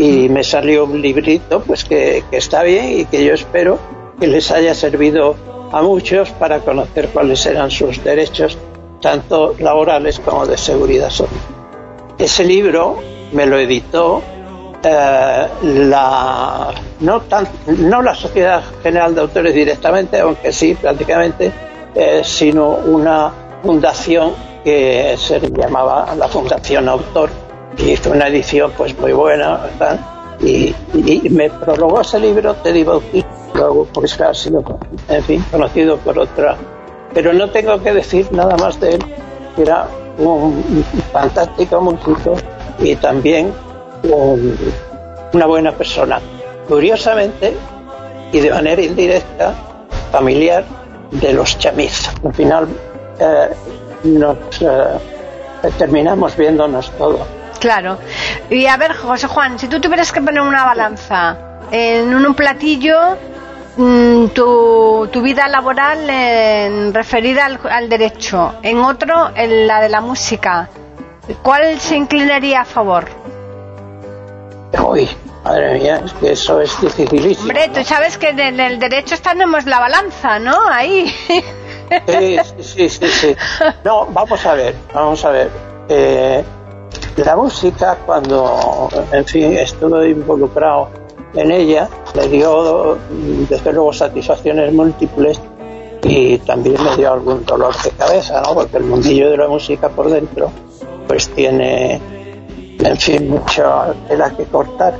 Y me salió un librito pues que, que está bien y que yo espero que les haya servido a muchos para conocer cuáles eran sus derechos, tanto laborales como de seguridad social. Ese libro me lo editó eh, la no tan, no la Sociedad General de Autores directamente, aunque sí prácticamente, eh, sino una fundación que se llamaba la Fundación Autor hizo una edición pues muy buena ¿verdad? Y, y me prologó ese libro Teddy Bautista luego pues ha sido en fin conocido por otra. Pero no tengo que decir nada más de él era un fantástico músico y también un- una buena persona. Curiosamente y de manera indirecta familiar de los chamiz. Al final eh, nos eh, terminamos viéndonos todo Claro. Y a ver, José Juan, si tú tuvieras que poner una balanza en un platillo mm, tu, tu vida laboral en- referida al, al derecho, en otro en la de la música, ¿cuál se inclinaría a favor? Uy, madre mía, es que eso es dificilísimo. Hombre, tú sabes que en el derecho tenemos la balanza, ¿no? Ahí. Sí, sí, sí, sí. No, vamos a ver, vamos a ver. Eh, la música, cuando, en fin, estuve involucrado en ella, me dio, desde luego, satisfacciones múltiples y también me dio algún dolor de cabeza, ¿no? Porque el mundillo de la música por dentro, pues tiene, en fin, mucha tela que cortar.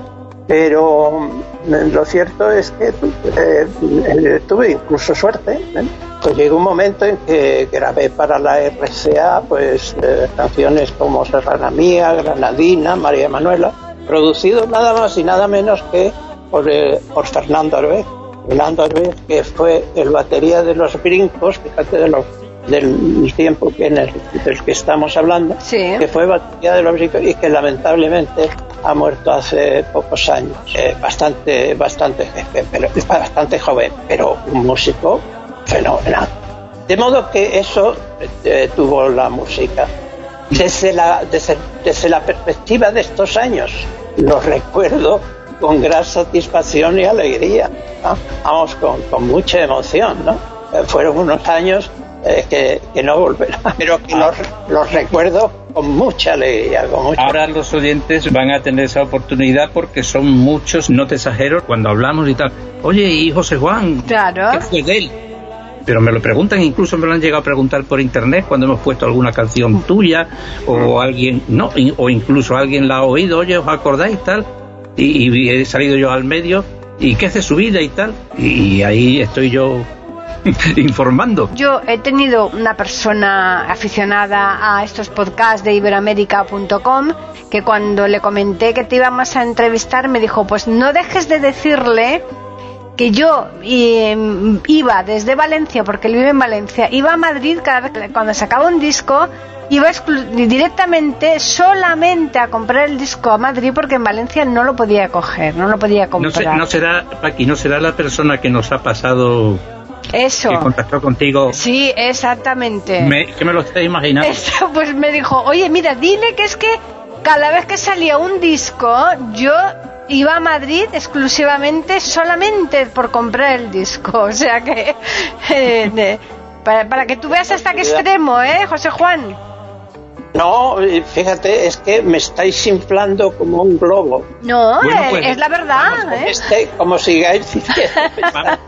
Pero mm, lo cierto es que eh, eh, tuve incluso suerte. ¿eh? Pues llegó un momento en que grabé para la RCA pues eh, canciones como Serrana Mía, Granadina, María Manuela, producido nada más y nada menos que por, eh, por Fernando Arbez. Fernando Arbez, que fue el batería de los brincos, fíjate de los del tiempo que en el, del que estamos hablando, Sí. que fue batería de los brincos y que lamentablemente ha muerto hace pocos años, eh, bastante, bastante jefe, pero bastante joven, pero un músico fenomenal. De modo que eso eh, tuvo la música. Desde la, desde, desde la perspectiva de estos años, lo recuerdo con gran satisfacción y alegría, ¿no? vamos, con, con mucha emoción. ¿no? Eh, fueron unos años eh, que, que no volverá, pero que los, los recuerdo con mucha alegría. Con mucha... Ahora los oyentes van a tener esa oportunidad porque son muchos, no te exagero, cuando hablamos y tal. Oye, y José Juan, Claro. ¿qué fue de él? Pero me lo preguntan, incluso me lo han llegado a preguntar por internet cuando hemos puesto alguna canción tuya o alguien, no, o incluso alguien la ha oído, oye, ¿os acordáis tal? Y, y he salido yo al medio, ¿y qué hace su vida y tal? Y ahí estoy yo informando. Yo he tenido una persona aficionada a estos podcasts de iberoamérica.com que cuando le comenté que te íbamos a entrevistar me dijo, pues no dejes de decirle que yo eh, iba desde Valencia, porque él vive en Valencia, iba a Madrid cada vez que cuando sacaba un disco, iba directamente, solamente a comprar el disco a Madrid porque en Valencia no lo podía coger, no lo podía No, comprar. sé- no será, Paqui, no será la persona que nos ha pasado, Eso. que contactó contigo, Sí, exactamente. me- que me lo estoy imaginando. Eso, pues me dijo, oye, mira, dile que es que cada vez que salía un disco, yo iba a Madrid exclusivamente solamente por comprar el disco. O sea que, eh, para, para que tú veas hasta qué extremo, ¿eh, José Juan? No, eh, fíjate, es que me estáis inflando como un globo. No, Bueno, pues, es la verdad, ¿eh? Este, como sigáis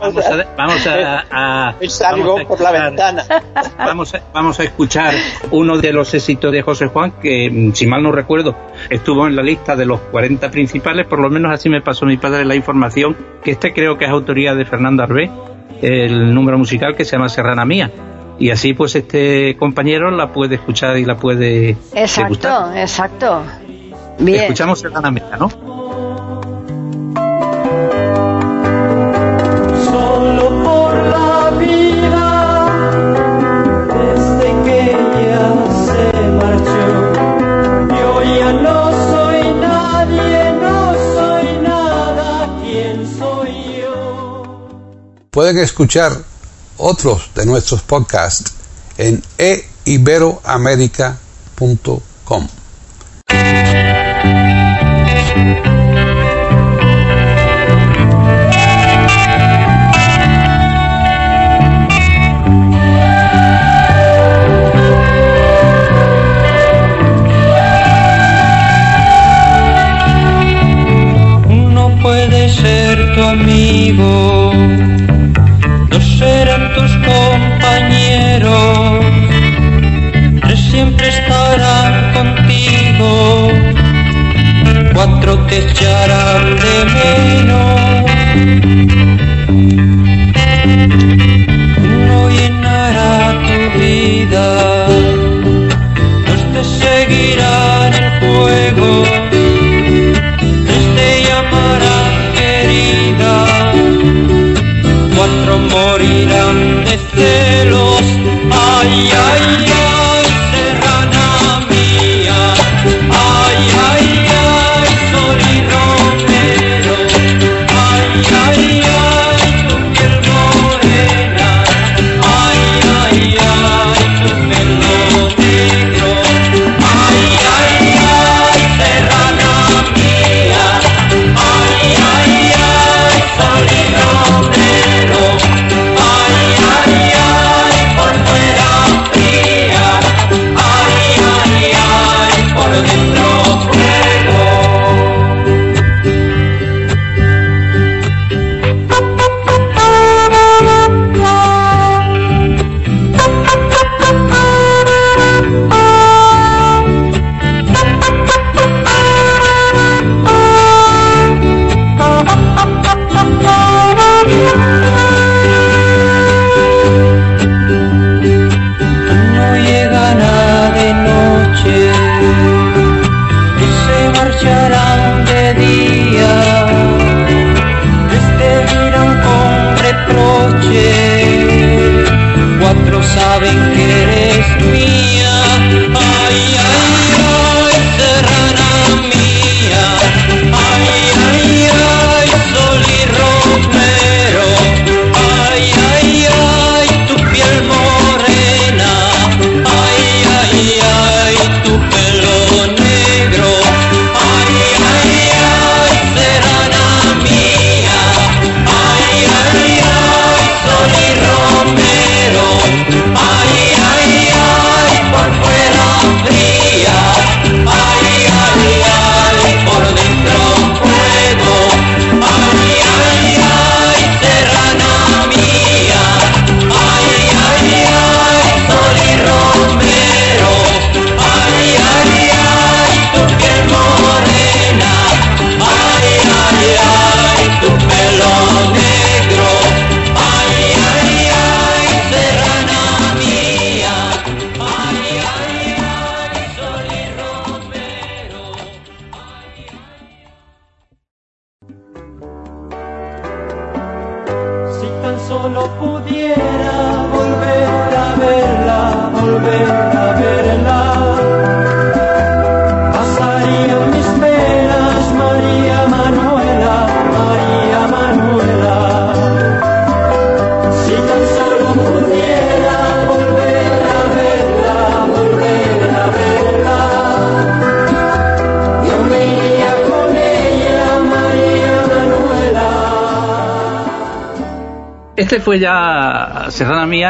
Vamos a, vamos a, salgo vamos a por la escuchar- ventana. Vamos a, vamos a escuchar uno de los éxitos de José Juan, que mm, si mal no recuerdo, estuvo en la lista de los 40 principales, por lo menos así me pasó mi padre la información, que este creo que es autoría de Fernando Arbé, el número musical que se llama Serrana Mía. Y así pues este compañero la puede escuchar y la puede degustar. Exacto, exacto. Bien. Escuchamos Serrana Mía, ¿no? Solo por la vida, desde que ella se marchó. Yo ya no soy nadie, no soy nada, ¿quién soy yo? Pueden escuchar otros de nuestros podcasts en eiberoamerica.com. Uno puede ser tu amigo, tus compañeros, siempre estarán contigo, cuatro te echarán de menos.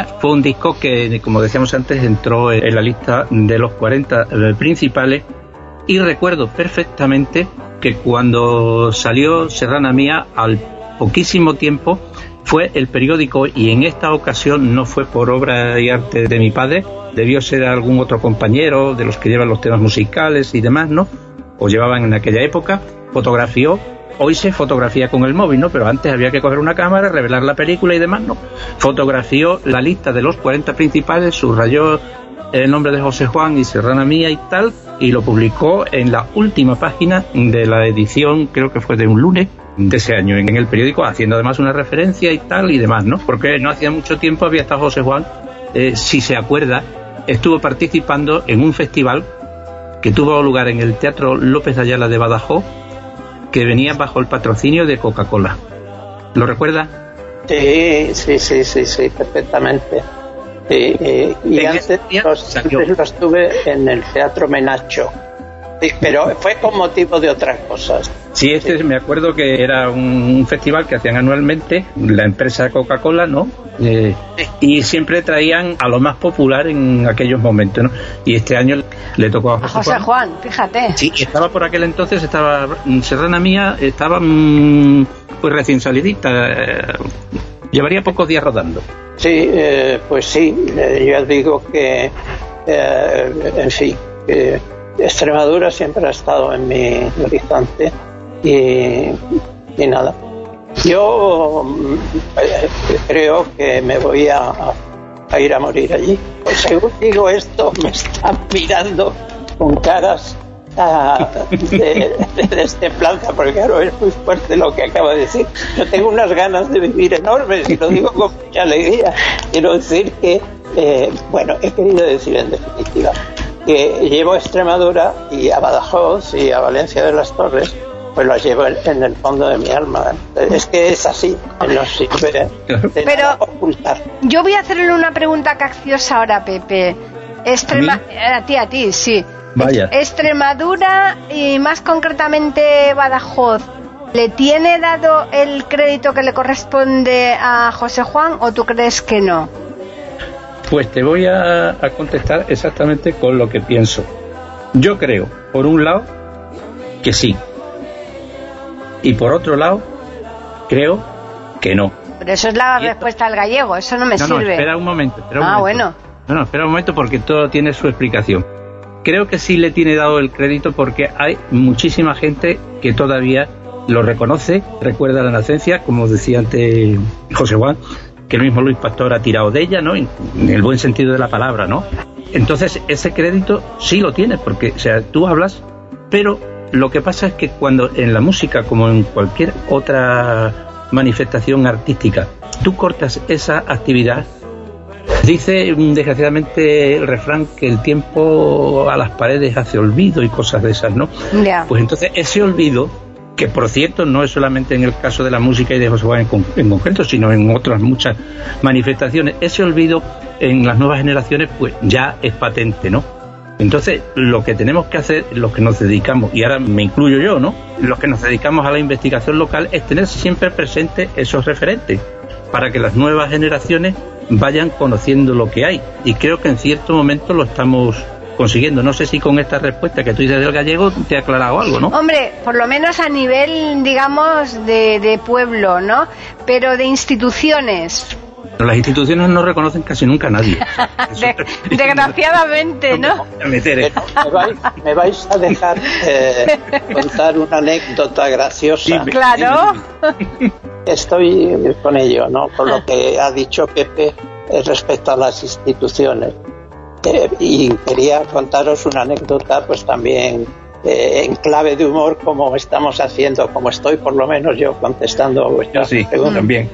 Fue un disco que, como decíamos antes, entró en la lista de los 40 principales y recuerdo perfectamente que cuando salió Serrana Mía, al poquísimo tiempo, fue el periódico y en esta ocasión no fue por obra y arte de mi padre, debió ser algún otro compañero de los que llevan los temas musicales y demás, ¿no? O llevaban en aquella época, fotografió Hoy se fotografía con el móvil, ¿no? Pero antes había que coger una cámara, revelar la película y demás, ¿no? Fotografió la lista de los 40 principales, subrayó el nombre de José Juan y Serrana Mía y tal, y lo publicó en la última página de la edición, creo que fue de un lunes de ese año, en el periódico, haciendo además una referencia y tal y demás, ¿no? Porque no hacía mucho tiempo había estado José Juan, eh, si se acuerda, estuvo participando en un festival que tuvo lugar en el Teatro López Ayala de Badajoz, que venía bajo el patrocinio de Coca-Cola. ¿Lo recuerda? Sí, sí, sí, sí, sí, perfectamente. Sí, eh, y antes los, salió. los tuve en el Teatro Menacho. Sí, pero fue con motivo de otras cosas. Sí, este me acuerdo que era un festival que hacían anualmente la empresa Coca-Cola, ¿no? Eh, y siempre traían a lo más popular en aquellos momentos, ¿no? Y este año le tocó a A José, José Juan. Juan, fíjate. Sí, estaba por aquel entonces, estaba mm, Serrana Mía, estaba mm, pues recién salidita, eh, llevaría pocos días rodando. Sí, eh, pues sí, eh, yo digo que, eh, en fin, que Extremadura siempre ha estado en mi horizonte y, y nada. Yo mm, creo que me voy a, ir a morir allí. Pues según digo esto, me están mirando con caras ah, de, de destemplanza, porque claro, es muy fuerte lo que acabo de decir. Yo tengo unas ganas de vivir enormes y lo digo con mucha alegría. Quiero decir que, eh, bueno, he querido decir en definitiva que llevo a Extremadura y a Badajoz y a Valencia de las Torres, pues las llevo en, el fondo de mi alma. Es que es así, no sirve de Pero- nada ocultar. Yo voy a hacerle una pregunta capciosa ahora, Pepe. Extrema... eh, A ti, a ti, sí. Vaya. Extremadura y más concretamente Badajoz, ¿le tiene dado el crédito que le corresponde a José Juan o tú crees que no? Pues te voy a, a contestar exactamente con lo que pienso. Yo creo, por un lado, que sí. Y por otro lado, creo que no. Pero eso es la respuesta al gallego, eso no me no, no, sirve. espera un momento. espera un ah, momento. bueno. No, no, espera un momento porque todo tiene su explicación. Creo que sí le tiene dado el crédito porque hay muchísima gente que todavía lo reconoce, recuerda la nacencia, como decía antes José Juan, que el mismo Luis Pastor ha tirado de ella, ¿no? En el buen sentido de la palabra, ¿no? Entonces, ese crédito sí lo tienes, porque, o sea, tú hablas, pero lo que pasa es que cuando en la música, como en cualquier otra manifestación artística, tú cortas esa actividad, Dice mm, desgraciadamente el refrán que el tiempo a las paredes hace olvido y cosas de esas, ¿no? Ya. Pues entonces ese olvido, que por cierto no es solamente en el caso de la música y de José Juan en, con- en concreto, sino en otras muchas manifestaciones, ese olvido en las nuevas generaciones pues ya es patente, ¿no? Entonces, lo que tenemos que hacer, los que nos dedicamos, y ahora me incluyo yo, ¿no? Los que nos dedicamos a la investigación local, es tener siempre presente esos referentes, para que las nuevas generaciones vayan conociendo lo que hay. Y creo que en cierto momento lo estamos consiguiendo. No sé si con esta respuesta que tú dices del gallego te ha aclarado algo, ¿no? Hombre, por lo menos a nivel, digamos, de, de pueblo, ¿no? Pero de instituciones, las instituciones no reconocen casi nunca a nadie. de- desgraciadamente, ¿no? ¿eh? ¿Me vais, me vais a dejar eh, contar una anécdota graciosa? Dime. Claro. Estoy con ello, ¿no? Con lo que ha dicho Pepe eh, respecto a las instituciones. Eh, y quería contaros una anécdota, pues también eh, en clave de humor, como estamos haciendo, como estoy por lo menos yo contestando a vuestra Yo sí, también.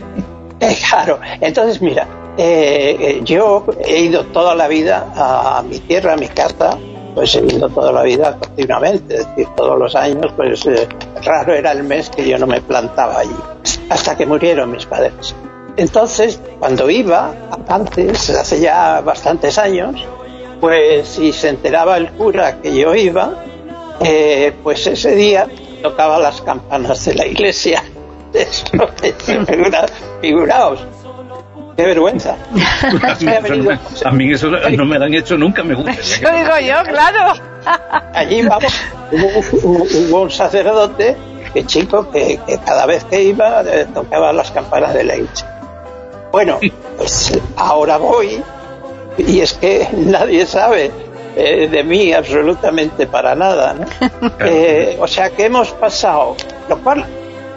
Eh, claro, entonces mira, eh, eh, yo he ido toda la vida a mi tierra, a mi casa, pues he ido toda la vida continuamente, es decir, todos los años, pues eh, raro era el mes que yo no me plantaba allí, hasta que murieron mis padres. Entonces, cuando iba, antes, hace ya bastantes años, pues si se enteraba el cura que yo iba, eh, pues ese día tocaba las campanas de la iglesia. Figura- figuraos. Qué vergüenza. A mí eso no me lo han hecho nunca, me gusta. Eso digo yo, claro. allí vamos, hubo, un sacerdote que chico que, que cada vez que iba eh, tocaba las campanas de la iglesia. Bueno, pues ahora voy y es que nadie sabe eh, de mí absolutamente para nada. ¿no? Eh, o sea que hemos pasado, lo cual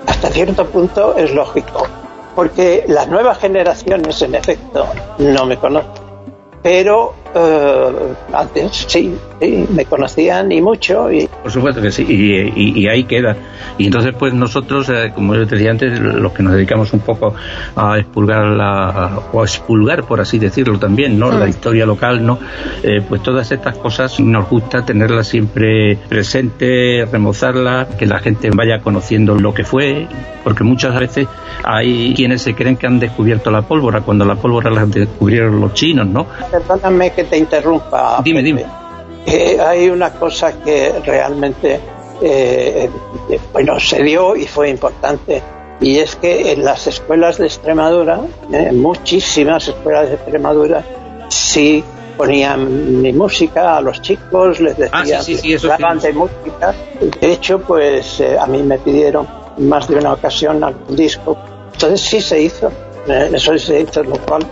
hasta cierto punto es lógico, porque las nuevas generaciones en efecto no me conocen pero eh, antes sí, sí, me conocían y mucho y Por supuesto que sí, y, y- y ahí queda. Y entonces, pues nosotros, eh, como yo te decía antes, los que nos dedicamos un poco a expulgar la, o a expulgar, por así decirlo también, ¿no? La historia local, ¿no? Eh, pues todas estas cosas nos gusta tenerlas siempre presentes, remozarlas, que la gente vaya conociendo lo que fue, porque muchas veces hay quienes se creen que han descubierto la pólvora, cuando la pólvora la descubrieron los chinos, ¿no? Perdóname que te interrumpa Dime, dime. Eh, hay una cosa que realmente eh, eh, bueno se dio y fue importante y es que en las escuelas de Extremadura eh, muchísimas escuelas de Extremadura sí ponían mi música a los chicos les Ah, sí, decían sí, sí, eso de música. De hecho pues eh, a mí me pidieron más de una ocasión algún disco. Entonces sí se hizo eh, eso se hizo lo cual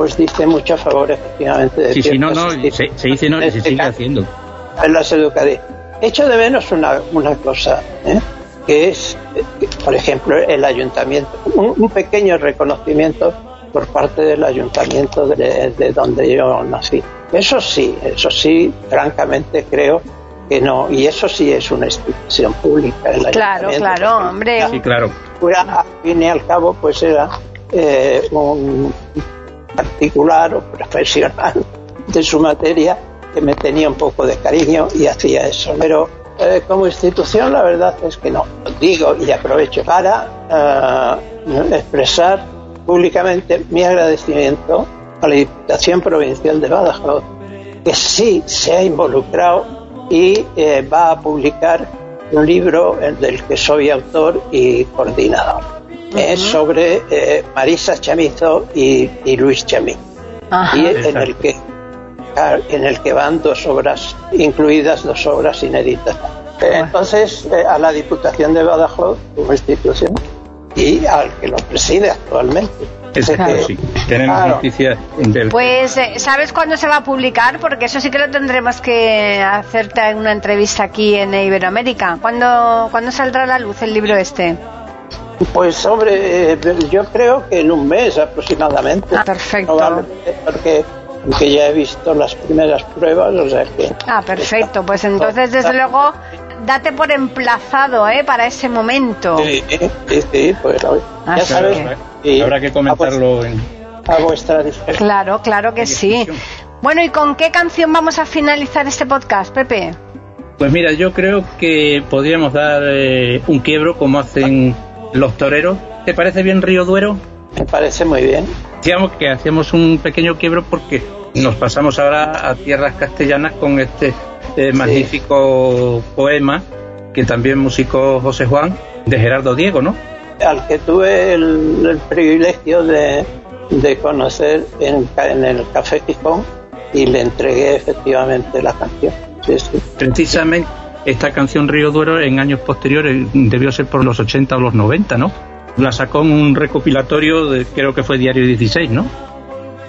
pues dice mucho a favor efectivamente de Sí, sí, no, no, se, se dice no, y se sigue haciendo. en las educadoras. Echo de menos una, una cosa, ¿eh? que es, eh, por ejemplo, el ayuntamiento, un, un pequeño reconocimiento por parte del ayuntamiento de, de donde yo nací. Eso sí, eso sí, francamente creo que no, y eso sí es una institución pública. El Claro, claro, hombre. Sí, claro. al fin y al cabo, pues era eh, un particular o profesional de su materia que me tenía un poco de cariño y hacía eso. Pero eh, como institución, la verdad es que no. Digo y aprovecho para eh, expresar públicamente mi agradecimiento a la Diputación Provincial de Badajoz, que sí se ha involucrado y eh, va a publicar un libro del que soy autor y coordinador. Es sobre eh, Marisa Chamizo y, y Luis Chamí. Ajá. Y en el que en el que van dos obras incluidas dos obras inéditas. Eh, Entonces, eh, a la Diputación de Badajoz como institución y al que lo preside actualmente. Exacto, Que- sí. Tenemos Claro. noticias del... Pues, eh, ¿sabes cuándo se va a publicar? Porque eso sí que lo tendremos que hacerte en una entrevista aquí en Iberoamérica. ¿Cuándo, ¿cuándo saldrá a la luz el libro este? Pues hombre, eh, yo creo que en un mes aproximadamente. Ah, perfecto. Probablemente, porque, porque ya he visto las primeras pruebas, o sea que... Ah, perfecto. Pues entonces, desde luego, date por emplazado, ¿eh? Para ese momento. Sí, sí, sí, pues ya Así sabes. que- y Habrá que comentarlo en... A vuestra disposición. Claro, claro que sí. Bueno, ¿y con qué canción vamos a finalizar este podcast, Pepe? Pues mira, yo creo que podríamos dar eh, un quiebro como hacen los toreros. ¿Te parece bien Río Duero? Me parece muy bien. Decíamos que hacemos un pequeño quiebro porque nos pasamos ahora a tierras castellanas con este eh, magnífico poema que también musicó José Juan de Gerardo Diego, ¿no? Al que tuve el, el privilegio de, de conocer en el Café Gijón y le entregué efectivamente la canción. Sí, sí. Precisamente esta canción Río Duero en años posteriores debió ser por los 80 o los 90, ¿no? La sacó en un recopilatorio de creo que fue Diario 16, ¿no?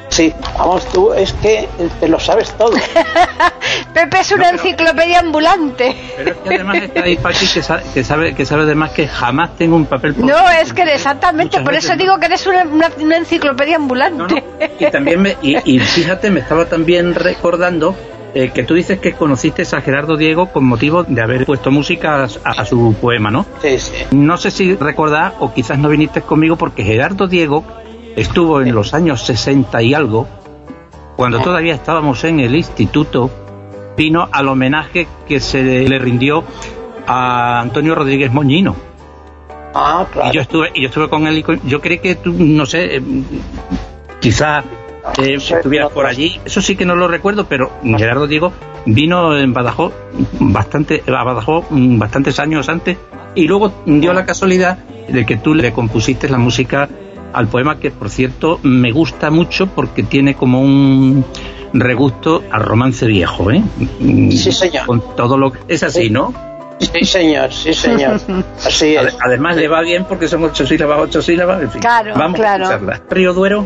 Sí, vamos tú, es que te lo sabes todo. Pepe es una enciclopedia ambulante. Pero es que además está ahí que sabe, que sabe, que sabe además que jamás tengo un papel por- No, es que exactamente, por veces eso digo que eres una, una- una enciclopedia No, ambulante. no. Y también me, y, y fíjate, me estaba también recordando eh, que tú dices que conociste a Gerardo Diego con motivo de haber puesto música a, a su poema, ¿no? Sí, sí. No sé si recordás o quizás no viniste conmigo porque Gerardo Diego estuvo en los años 60 y algo, cuando todavía estábamos en el instituto, vino al homenaje que se le rindió a Antonio Rodríguez Moñino. Ah, claro. Y yo estuve, y yo estuve con él y con- yo creí que tú, no sé, eh, quizá eh, Sí, estuvieras por allí. Eso sí que no lo recuerdo, pero Gerardo Diego vino en Badajoz bastante, a Badajoz mm, bastantes años antes y luego dio la casualidad de que tú le compusiste la música al poema que, por cierto, me gusta mucho porque tiene como un regusto al romance viejo, ¿eh? Mm, Sí, señor. Con todo lo que... Es así, ¿no? Sí, señor, sí, señor. Así es. Además le va bien porque son ocho sílabas, ocho sílabas, en fin. Claro, Vamos claro. a escucharla. Río Duero.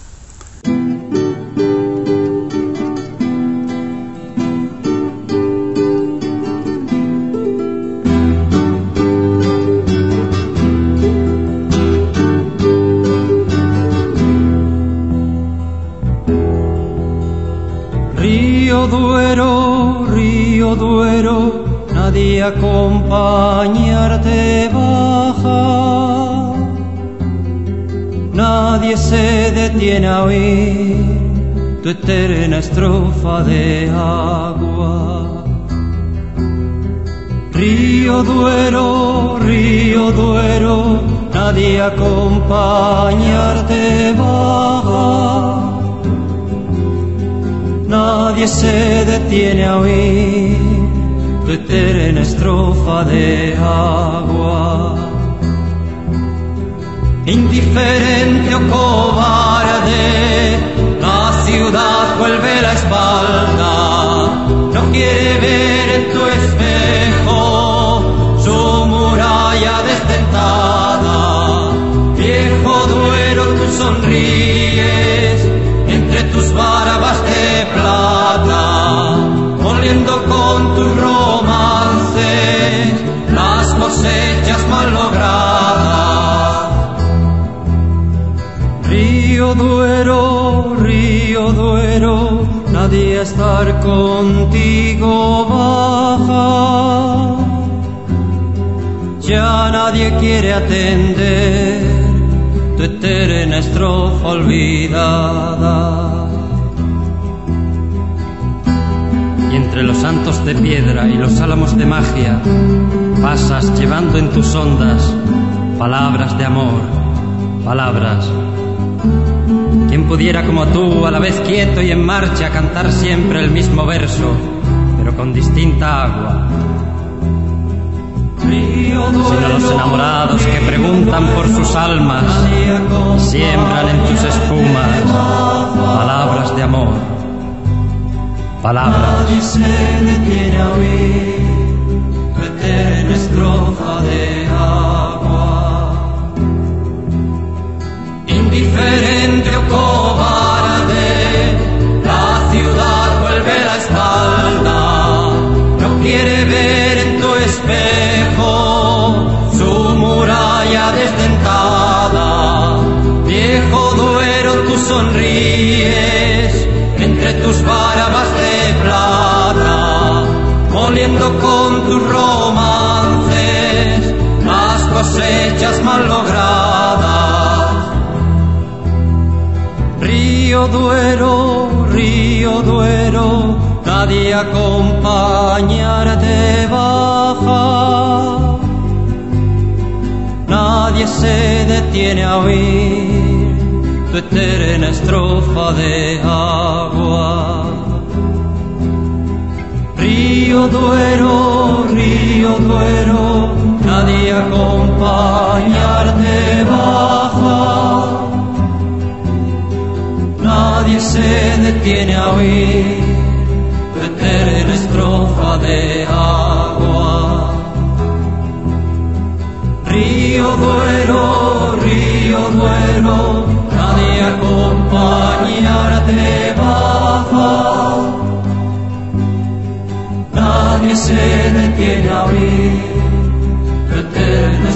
Duero, Río Duero, nadie acompañarte baja. Nadie se detiene a oír tu eterna estrofa de agua. Río Duero, Río Duero, nadie acompañarte baja. Nadie se detiene a oír tu eterna estrofa de agua. Indiferente o cobarde, la ciudad vuelve la espalda. No quiere ver en tu espejo su muralla desdentada. Viejo duero, tú sonríes moliendo con tus romances las cosechas mal logradas. Río Duero, Río Duero, nadie estar contigo baja. Ya nadie quiere atender tu eterna estrofa olvidada. Entre los santos de piedra y los álamos de magia, pasas llevando en tus ondas palabras de amor, palabras. Quien pudiera como tú, a la vez quieto y en marcha, cantar siempre el mismo verso, pero con distinta agua. Sino los enamorados que preguntan por sus almas, siembran en tus espumas palabras de amor, palabras. se detiene a oír tu eterna estrofa de agua. Indiferente o cobarde, la ciudad vuelve la espalda, no quiere ver en tu espejo su muralla desdentada. Viejo duero, tú sonríes tus barbas de plata, moliendo con tus romances las cosechas mal logradas. Río Duero, Río Duero, nadie acompañarte baja. Nadie se detiene a oír tu eterna estrofa de agua. Río Duero, Río Duero, nadie acompañarte baja. Nadie se detiene a oír tu eterna estrofa de agua. Río Duero, Río Duero, nadie acompañarte baja. Nadie se detiene a oír la eterna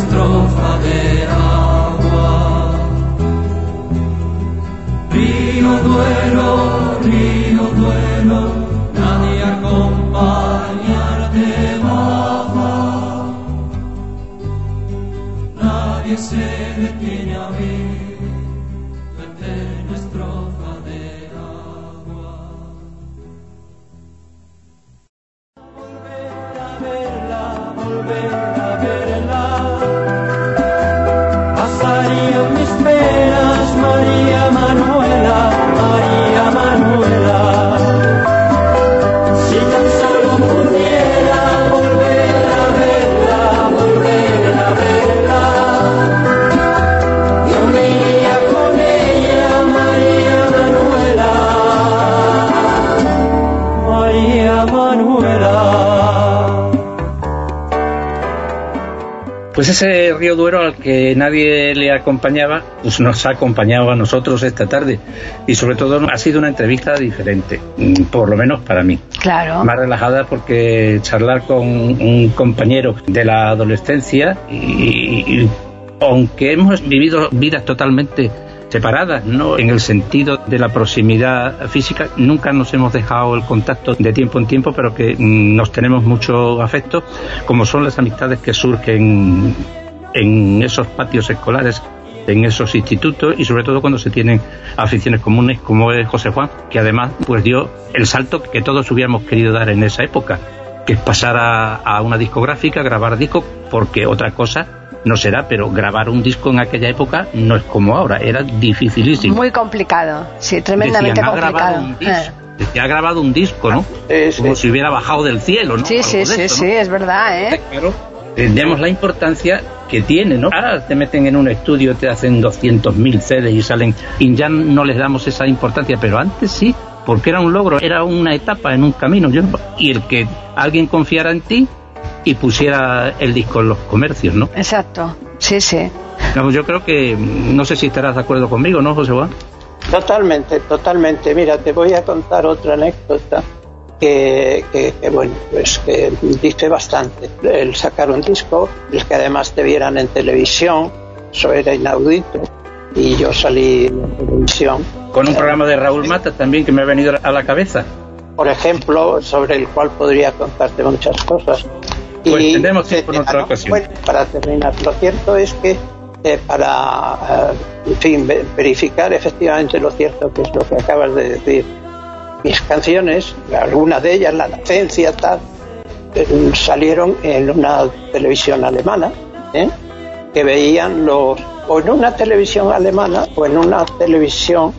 Pues ese río Duero al que nadie le acompañaba, pues nos ha acompañado a nosotros esta tarde. Y sobre todo ha sido una entrevista diferente, mm, por lo menos para mí. Claro. Más relajada porque charlar con un compañero de la adolescencia y, y aunque hemos vivido vidas totalmente separadas, ¿no? En el sentido de la proximidad física, nunca nos hemos dejado el contacto de tiempo en tiempo, pero que mm, nos tenemos mucho afecto, como son las amistades que surgen en esos patios escolares, en esos institutos y sobre todo cuando se tienen aficiones comunes como es José Juan, que además pues dio el salto que todos hubiéramos querido dar en esa época, que es pasar a, a una discográfica, grabar discos, porque otra cosa no será, pero grabar un disco en aquella época no es como ahora, era dificilísimo. Muy complicado, sí, tremendamente Decían, complicado. un disco. Decía, ha grabado un disco, ¿no? Sí. Como si hubiera bajado del cielo, ¿no? Sí, sí, Algo sí, sí, ¿no? es verdad, ¿eh? Claro, entendemos la importancia que tiene, ¿no? Ahora te meten en un estudio, te hacen 200.000 CDs y salen, y ya no les damos esa importancia, pero antes sí, porque era un logro, era una etapa en un camino, yo, y el que alguien confiara en ti y pusiera el disco en los comercios, ¿no? Exacto, sí, sí. Yo creo que, mm, no sé si estarás de acuerdo conmigo, ¿no, José Juan? Totalmente, totalmente. Mira, te voy a contar otra anécdota que, que- que, bueno, pues que dice bastante. El sacar un disco, el que además te vieran en televisión, eso era inaudito. Y yo salí en televisión, Con un programa de Raúl Mata también que me ha venido a la cabeza. por ejemplo, sobre el cual podría contarte muchas cosas. Pues tendremos tiempo en otra ah, ocasión. bueno, para terminar, lo cierto es que eh, para, eh, en fin, ve- verificar efectivamente lo cierto que es lo que acabas de decir, mis canciones, algunas de ellas, La Nacencia, tal, eh, salieron en una televisión alemana, ¿eh? que veían los, o en una televisión alemana o en una televisión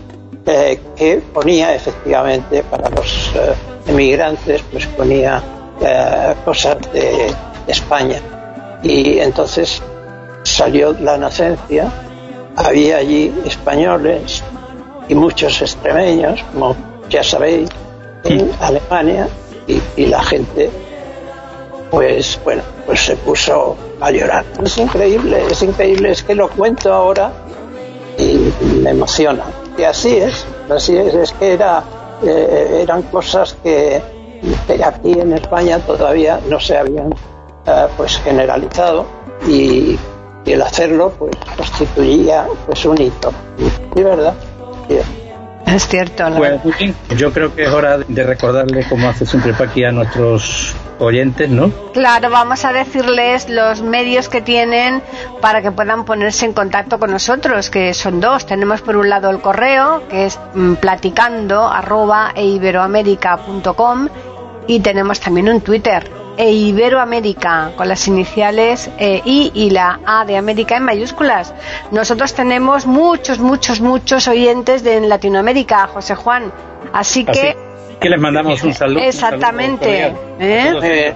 eh, que ponía efectivamente para los eh, emigrantes, pues ponía eh, cosas de España. Y entonces salió la nacencia, había allí españoles y muchos extremeños, como ya sabéis, en Alemania, y, y la gente, pues bueno, pues se puso a llorar. Es increíble, es increíble, es que lo cuento ahora y me emociona. Y así es, así es, es que era, eh, eran cosas que aquí en España todavía no se habían eh, pues generalizado y, y el hacerlo pues constituía pues un hito. ¿Sí, verdad? Es cierto, ¿no? Pues, yo creo que es hora de recordarle, como hace siempre Paqui, a nuestros oyentes, ¿no? Claro, vamos a decirles los medios que tienen para que puedan ponerse en contacto con nosotros, que son dos. Tenemos por un lado el correo, que es mm, platicando arroba eiberoamerica.com y tenemos también un Twitter, e Iberoamérica, con las iniciales eh, I y la A de América en mayúsculas. Nosotros tenemos muchos, muchos, muchos oyentes de en Latinoamérica, José Juan. Así que, Así que les mandamos un saludo. un saludo exactamente. ¿eh? Eh,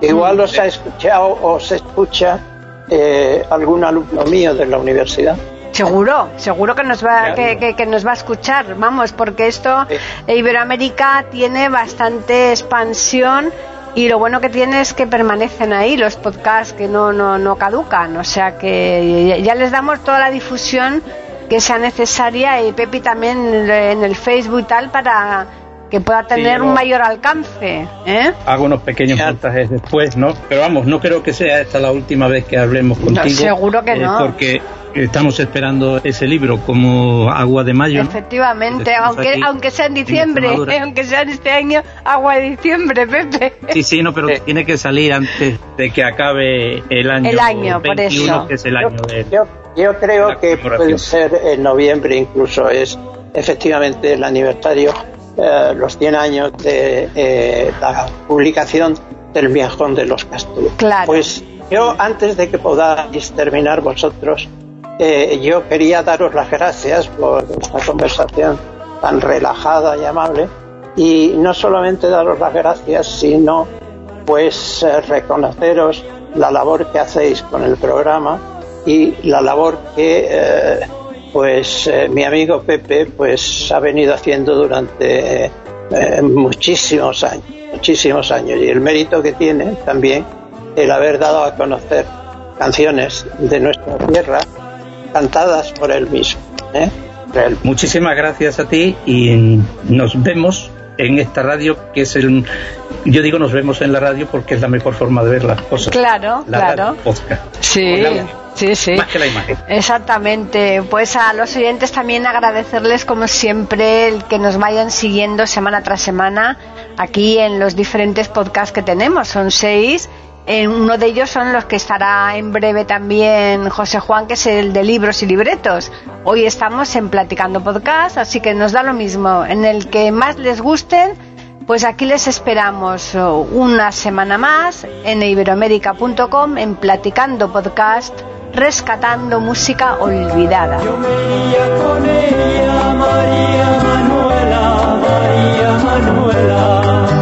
igual os ha escuchado o se escucha eh, algún alumno mío de la universidad. Seguro, seguro que nos va que, que- que nos va a escuchar, vamos, porque esto eh, Iberoamérica tiene bastante expansión y lo bueno que tiene es que permanecen ahí los podcasts que no no no caducan, o sea que ya- ya les damos toda la difusión que sea necesaria y Pepi también en el Facebook y tal para que pueda tener Sí, un no. mayor alcance. ¿eh? Hago unos pequeños Ya. montajes después, ¿no? Pero vamos, no creo que sea esta la última vez que hablemos contigo. seguro que eh, no. Porque estamos esperando ese libro como agua de mayo. ¿no? Efectivamente, aunque, aquí aunque sea en en diciembre, Extremadura. aunque sea en este año, agua de diciembre, Pepe. Sí, sí, no, pero Sí. tiene que salir antes de que acabe el año, El año, por 21, eso. que es el Yo, año de... yo- yo creo que puede ser en noviembre incluso es efectivamente el aniversario, eh, los 100 años de eh, la publicación del Viajón de los Castellos. Claro. Pues yo antes de que podáis terminar vosotros, eh, yo quería daros las gracias por esta conversación tan relajada y amable y no solamente daros las gracias, sino pues reconoceros la labor que hacéis con el programa y la labor que pues eh, mi amigo Pepe pues ha venido haciendo durante eh, muchísimos años muchísimos años y el mérito que tiene también el haber dado a conocer canciones de nuestra tierra cantadas por él mismo ¿eh? Muchísimas gracias a ti y nos vemos en esta radio que es el... Yo digo nos vemos en la radio porque es la mejor forma de ver las cosas. Claro, La claro. radio podcast. Sí, sí, sí. Más que la imagen. Exactamente. Pues a los oyentes también agradecerles, como siempre, el que nos vayan siguiendo semana tras semana aquí en los diferentes podcasts que tenemos. Son seis. En uno de ellos son los que estará en breve también José Juan, que es el de libros y libretos. Hoy estamos en Platicando Podcast, así que nos da lo mismo. En el que más les gusten, pues aquí les esperamos oh, una semana más en iberoamérica.com en Platicando Podcast, rescatando música olvidada. Yo me iría con ella, María Manuela, María Manuela.